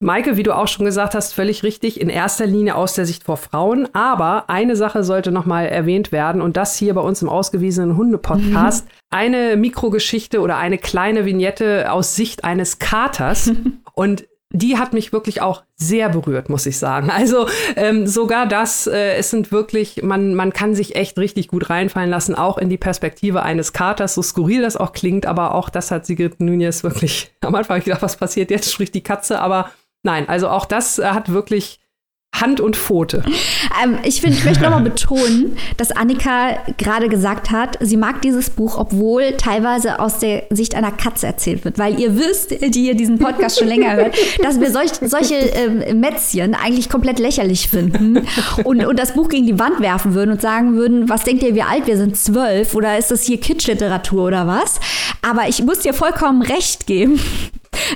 Maike, wie du auch schon gesagt hast, völlig richtig, in erster Linie aus der Sicht vor Frauen. Aber eine Sache sollte nochmal erwähnt werden und das hier bei uns im ausgewiesenen Hunde-Podcast. Mhm. Eine Mikrogeschichte oder eine kleine Vignette aus Sicht eines Katers. und die hat mich wirklich auch sehr berührt, muss ich sagen. Also ähm, sogar das, äh, es sind wirklich, man, man kann sich echt richtig gut reinfallen lassen, auch in die Perspektive eines Katers, so skurril das auch klingt, aber auch das hat Sigrid Nunez wirklich am Anfang gedacht, was passiert jetzt, spricht die Katze, aber Nein, also auch das äh, hat wirklich Hand und Pfote. Ähm, ich, find, ich möchte nochmal betonen, dass Annika gerade gesagt hat, sie mag dieses Buch, obwohl teilweise aus der Sicht einer Katze erzählt wird. Weil ihr wisst, die ihr diesen Podcast schon länger hört, dass wir solch, solche ähm, Mätzchen eigentlich komplett lächerlich finden und, und das Buch gegen die Wand werfen würden und sagen würden, was denkt ihr, wie alt wir sind? Zwölf? Oder ist das hier Kitschliteratur oder was? Aber ich muss dir vollkommen recht geben.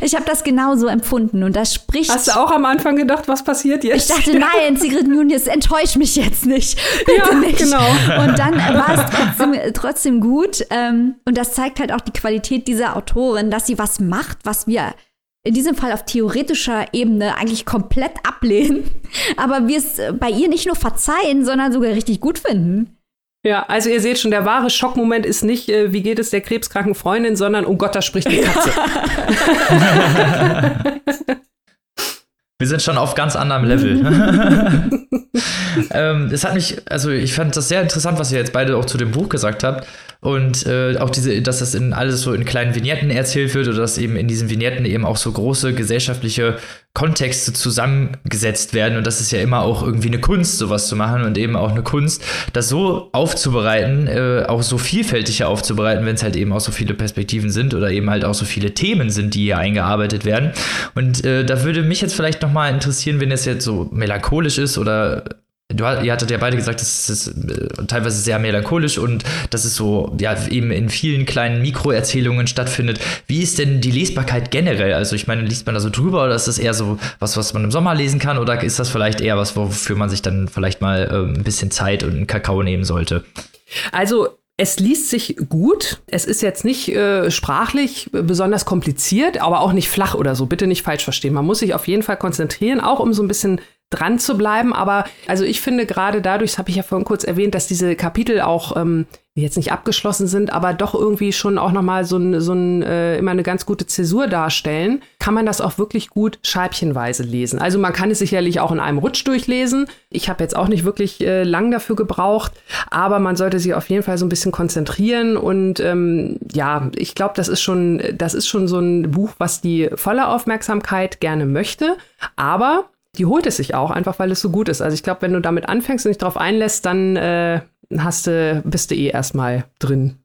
Ich habe das genauso empfunden und das spricht. Hast du auch am Anfang gedacht, was passiert jetzt? Ich dachte, nein, Sigrid Nunes, enttäusch mich jetzt nicht. Bitte ja, nicht. genau. Und dann war es trotzdem, trotzdem gut. Ähm, und das zeigt halt auch die Qualität dieser Autorin, dass sie was macht, was wir in diesem Fall auf theoretischer Ebene eigentlich komplett ablehnen, aber wir es bei ihr nicht nur verzeihen, sondern sogar richtig gut finden. Ja, also ihr seht schon, der wahre Schockmoment ist nicht, äh, wie geht es der krebskranken Freundin, sondern, oh Gott, da spricht die Katze. Wir sind schon auf ganz anderem Level. ähm, es hat mich, also ich fand das sehr interessant, was ihr jetzt beide auch zu dem Buch gesagt habt. Und äh, auch diese, dass das in alles so in kleinen Vignetten erzählt wird oder dass eben in diesen Vignetten eben auch so große gesellschaftliche Kontexte zusammengesetzt werden. Und das ist ja immer auch irgendwie eine Kunst, sowas zu machen und eben auch eine Kunst, das so aufzubereiten, äh, auch so vielfältiger aufzubereiten, wenn es halt eben auch so viele Perspektiven sind oder eben halt auch so viele Themen sind, die hier eingearbeitet werden. Und äh, da würde mich jetzt vielleicht nochmal interessieren, wenn es jetzt so melancholisch ist oder Du, ihr hattet ja beide gesagt, das ist teilweise sehr melancholisch und dass es so, ja, eben in vielen kleinen Mikroerzählungen stattfindet. Wie ist denn die Lesbarkeit generell? Also, ich meine, liest man da so drüber oder ist das eher so was, was man im Sommer lesen kann oder ist das vielleicht eher was, wofür man sich dann vielleicht mal äh, ein bisschen Zeit und einen Kakao nehmen sollte? Also, es liest sich gut. Es ist jetzt nicht äh, sprachlich besonders kompliziert, aber auch nicht flach oder so. Bitte nicht falsch verstehen. Man muss sich auf jeden Fall konzentrieren, auch um so ein bisschen dran zu bleiben. Aber also ich finde gerade dadurch, das habe ich ja vorhin kurz erwähnt, dass diese Kapitel auch ähm, jetzt nicht abgeschlossen sind, aber doch irgendwie schon auch nochmal so, ein, so ein, äh, immer eine ganz gute Zäsur darstellen, kann man das auch wirklich gut scheibchenweise lesen. Also man kann es sicherlich auch in einem Rutsch durchlesen. Ich habe jetzt auch nicht wirklich äh, lang dafür gebraucht, aber man sollte sich auf jeden Fall so ein bisschen konzentrieren und ähm, ja, ich glaube, das ist schon, das ist schon so ein Buch, was die volle Aufmerksamkeit gerne möchte, aber die holt es sich auch, einfach weil es so gut ist. Also ich glaube, wenn du damit anfängst und dich darauf einlässt, dann äh, hast du, bist du eh erstmal drin.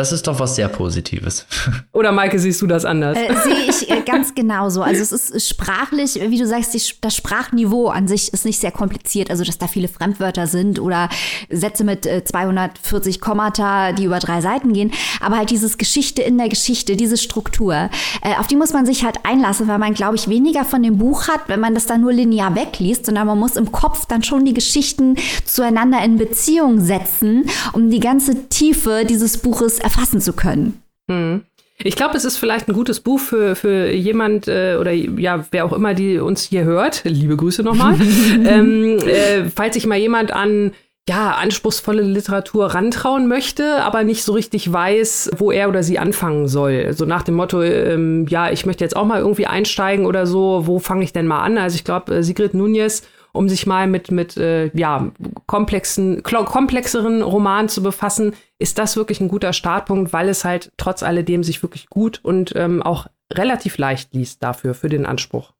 Das ist doch was sehr Positives. Oder Maike, siehst du das anders? Äh, Sehe ich äh, ganz genauso. Also es ist sprachlich, wie du sagst, die, das Sprachniveau an sich ist nicht sehr kompliziert. Also dass da viele Fremdwörter sind oder Sätze mit äh, 240 Kommata, die über drei Seiten gehen. Aber halt dieses Geschichte in der Geschichte, diese Struktur, äh, auf die muss man sich halt einlassen, weil man, glaube ich, weniger von dem Buch hat, wenn man das dann nur linear wegliest, sondern man muss im Kopf dann schon die Geschichten zueinander in Beziehung setzen, um die ganze Tiefe dieses Buches erfassen zu können. Hm. Ich glaube, es ist vielleicht ein gutes Buch für, für jemand äh, oder ja, wer auch immer, die uns hier hört. Liebe Grüße nochmal. ähm, äh, falls sich mal jemand an ja, anspruchsvolle Literatur rantrauen möchte, aber nicht so richtig weiß, wo er oder sie anfangen soll. So nach dem Motto, ähm, ja, ich möchte jetzt auch mal irgendwie einsteigen oder so, wo fange ich denn mal an? Also ich glaube, äh, Sigrid Nunez um sich mal mit, mit äh, ja, komplexen, komplexeren Romanen zu befassen, ist das wirklich ein guter Startpunkt, weil es halt trotz alledem sich wirklich gut und ähm, auch relativ leicht liest dafür, für den Anspruch.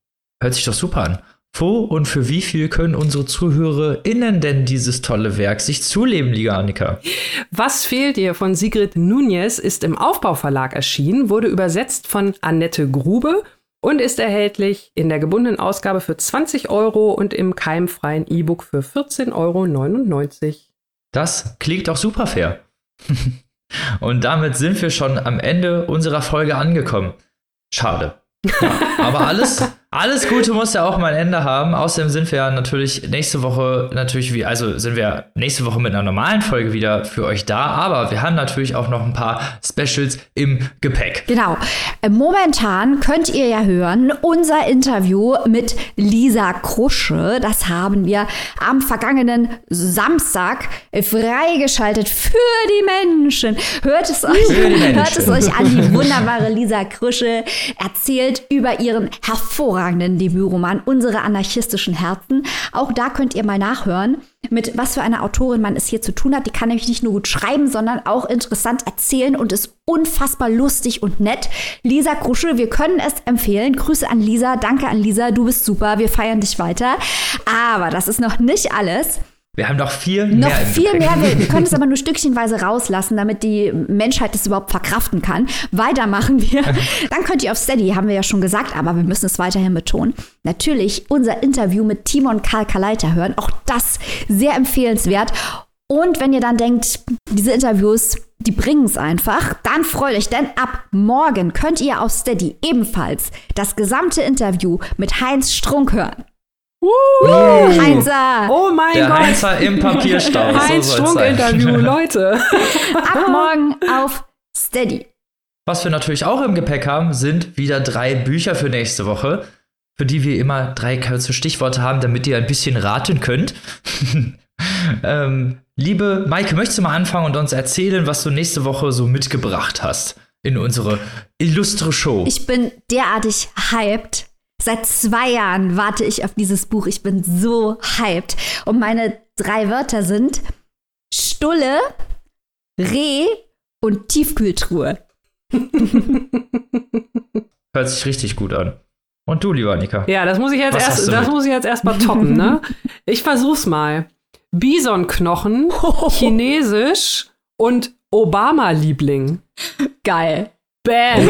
Hört sich doch super an. Wo und für wie viel können unsere ZuhörerInnen denn dieses tolle Werk sich zuleben, liebe Annika? Was fehlt dir von Sigrid Nunez ist im Aufbauverlag erschienen, wurde übersetzt von Annette Grube und ist erhältlich in der gebundenen Ausgabe für 20 Euro und im keimfreien E-Book für 14,99 Euro. Das klingt auch super fair. und damit sind wir schon am Ende unserer Folge angekommen. Schade. Ja, aber alles, alles Gute muss ja auch mal ein Ende haben. Außerdem sind wir natürlich nächste Woche natürlich wie, also sind wir nächste Woche mit einer normalen Folge wieder für euch da. Aber wir haben natürlich auch noch ein paar Specials im Gepäck. Genau. Momentan könnt ihr ja hören unser Interview mit Lisa Krusche. Das haben wir am vergangenen Samstag freigeschaltet für die Menschen. Hört es euch, hört es euch an. Die wunderbare Lisa Krusche erzählt über ihren hervorragenden hervorragenden Debütroman Unsere anarchistischen Herzen. Auch da könnt ihr mal nachhören, mit was für einer Autorin man es hier zu tun hat. Die kann nämlich nicht nur gut schreiben, sondern auch interessant erzählen und ist unfassbar lustig und nett. Lisa Krusche, wir können es empfehlen. Grüße an Lisa, danke an Lisa, du bist super, wir feiern dich weiter. Aber das ist noch nicht alles. Wir haben noch viel mehr. Noch viel mehr. Wir, wir können es aber nur stückchenweise rauslassen, damit die Menschheit es überhaupt verkraften kann. Weitermachen wir. Dann könnt ihr auf Steady, haben wir ja schon gesagt, aber wir müssen es weiterhin betonen. Natürlich unser Interview mit Timon Karl Kaleiter hören. Auch das sehr empfehlenswert. Und wenn ihr dann denkt, diese Interviews, die bringen es einfach, dann freut euch, denn ab morgen könnt ihr auf Steady ebenfalls das gesamte Interview mit Heinz Strunk hören. Uh, Heinzer! Oh mein Der Gott! Heinzer im Papierstau. Heinz so Strunk-Interview, Leute. Ab morgen auf Steady. Was wir natürlich auch im Gepäck haben, sind wieder drei Bücher für nächste Woche, für die wir immer drei kurze Stichworte haben, damit ihr ein bisschen raten könnt. ähm, liebe Maike, möchtest du mal anfangen und uns erzählen, was du nächste Woche so mitgebracht hast in unsere illustre Show? Ich bin derartig hyped Seit zwei Jahren warte ich auf dieses Buch. Ich bin so hyped. Und meine drei Wörter sind Stulle, Reh und Tiefkühltruhe. Hört sich richtig gut an. Und du, lieber Annika? Ja, das muss ich jetzt erst, das muss ich jetzt erstmal toppen, ne? Ich versuch's mal. Bisonknochen, Chinesisch und Obama-Liebling. Geil. Bam.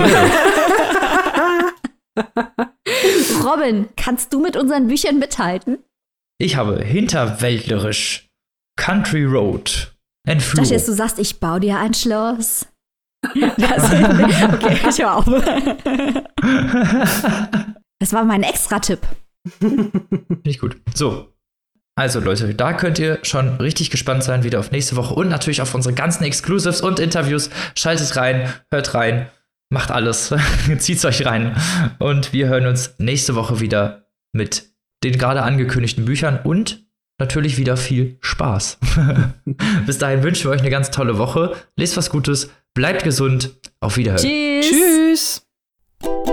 Robin, kannst du mit unseren Büchern mithalten? Ich habe hinterwäldlerisch Country Road. Entführung. Ich dachte jetzt, du sagst, ich baue dir ein Schloss. Das, okay, ich hör auf. Das war mein Extra-Tipp. Nicht gut. So. Also Leute, da könnt ihr schon richtig gespannt sein, wieder auf nächste Woche und natürlich auf unsere ganzen Exclusives und Interviews. Schaltet rein, hört rein macht alles, zieht's euch rein. Und wir hören uns nächste Woche wieder mit den gerade angekündigten Büchern und natürlich wieder viel Spaß. Bis dahin wünschen wir euch eine ganz tolle Woche. Lest was Gutes, bleibt gesund, auf Wiederhören. Tschüss. Tschüss.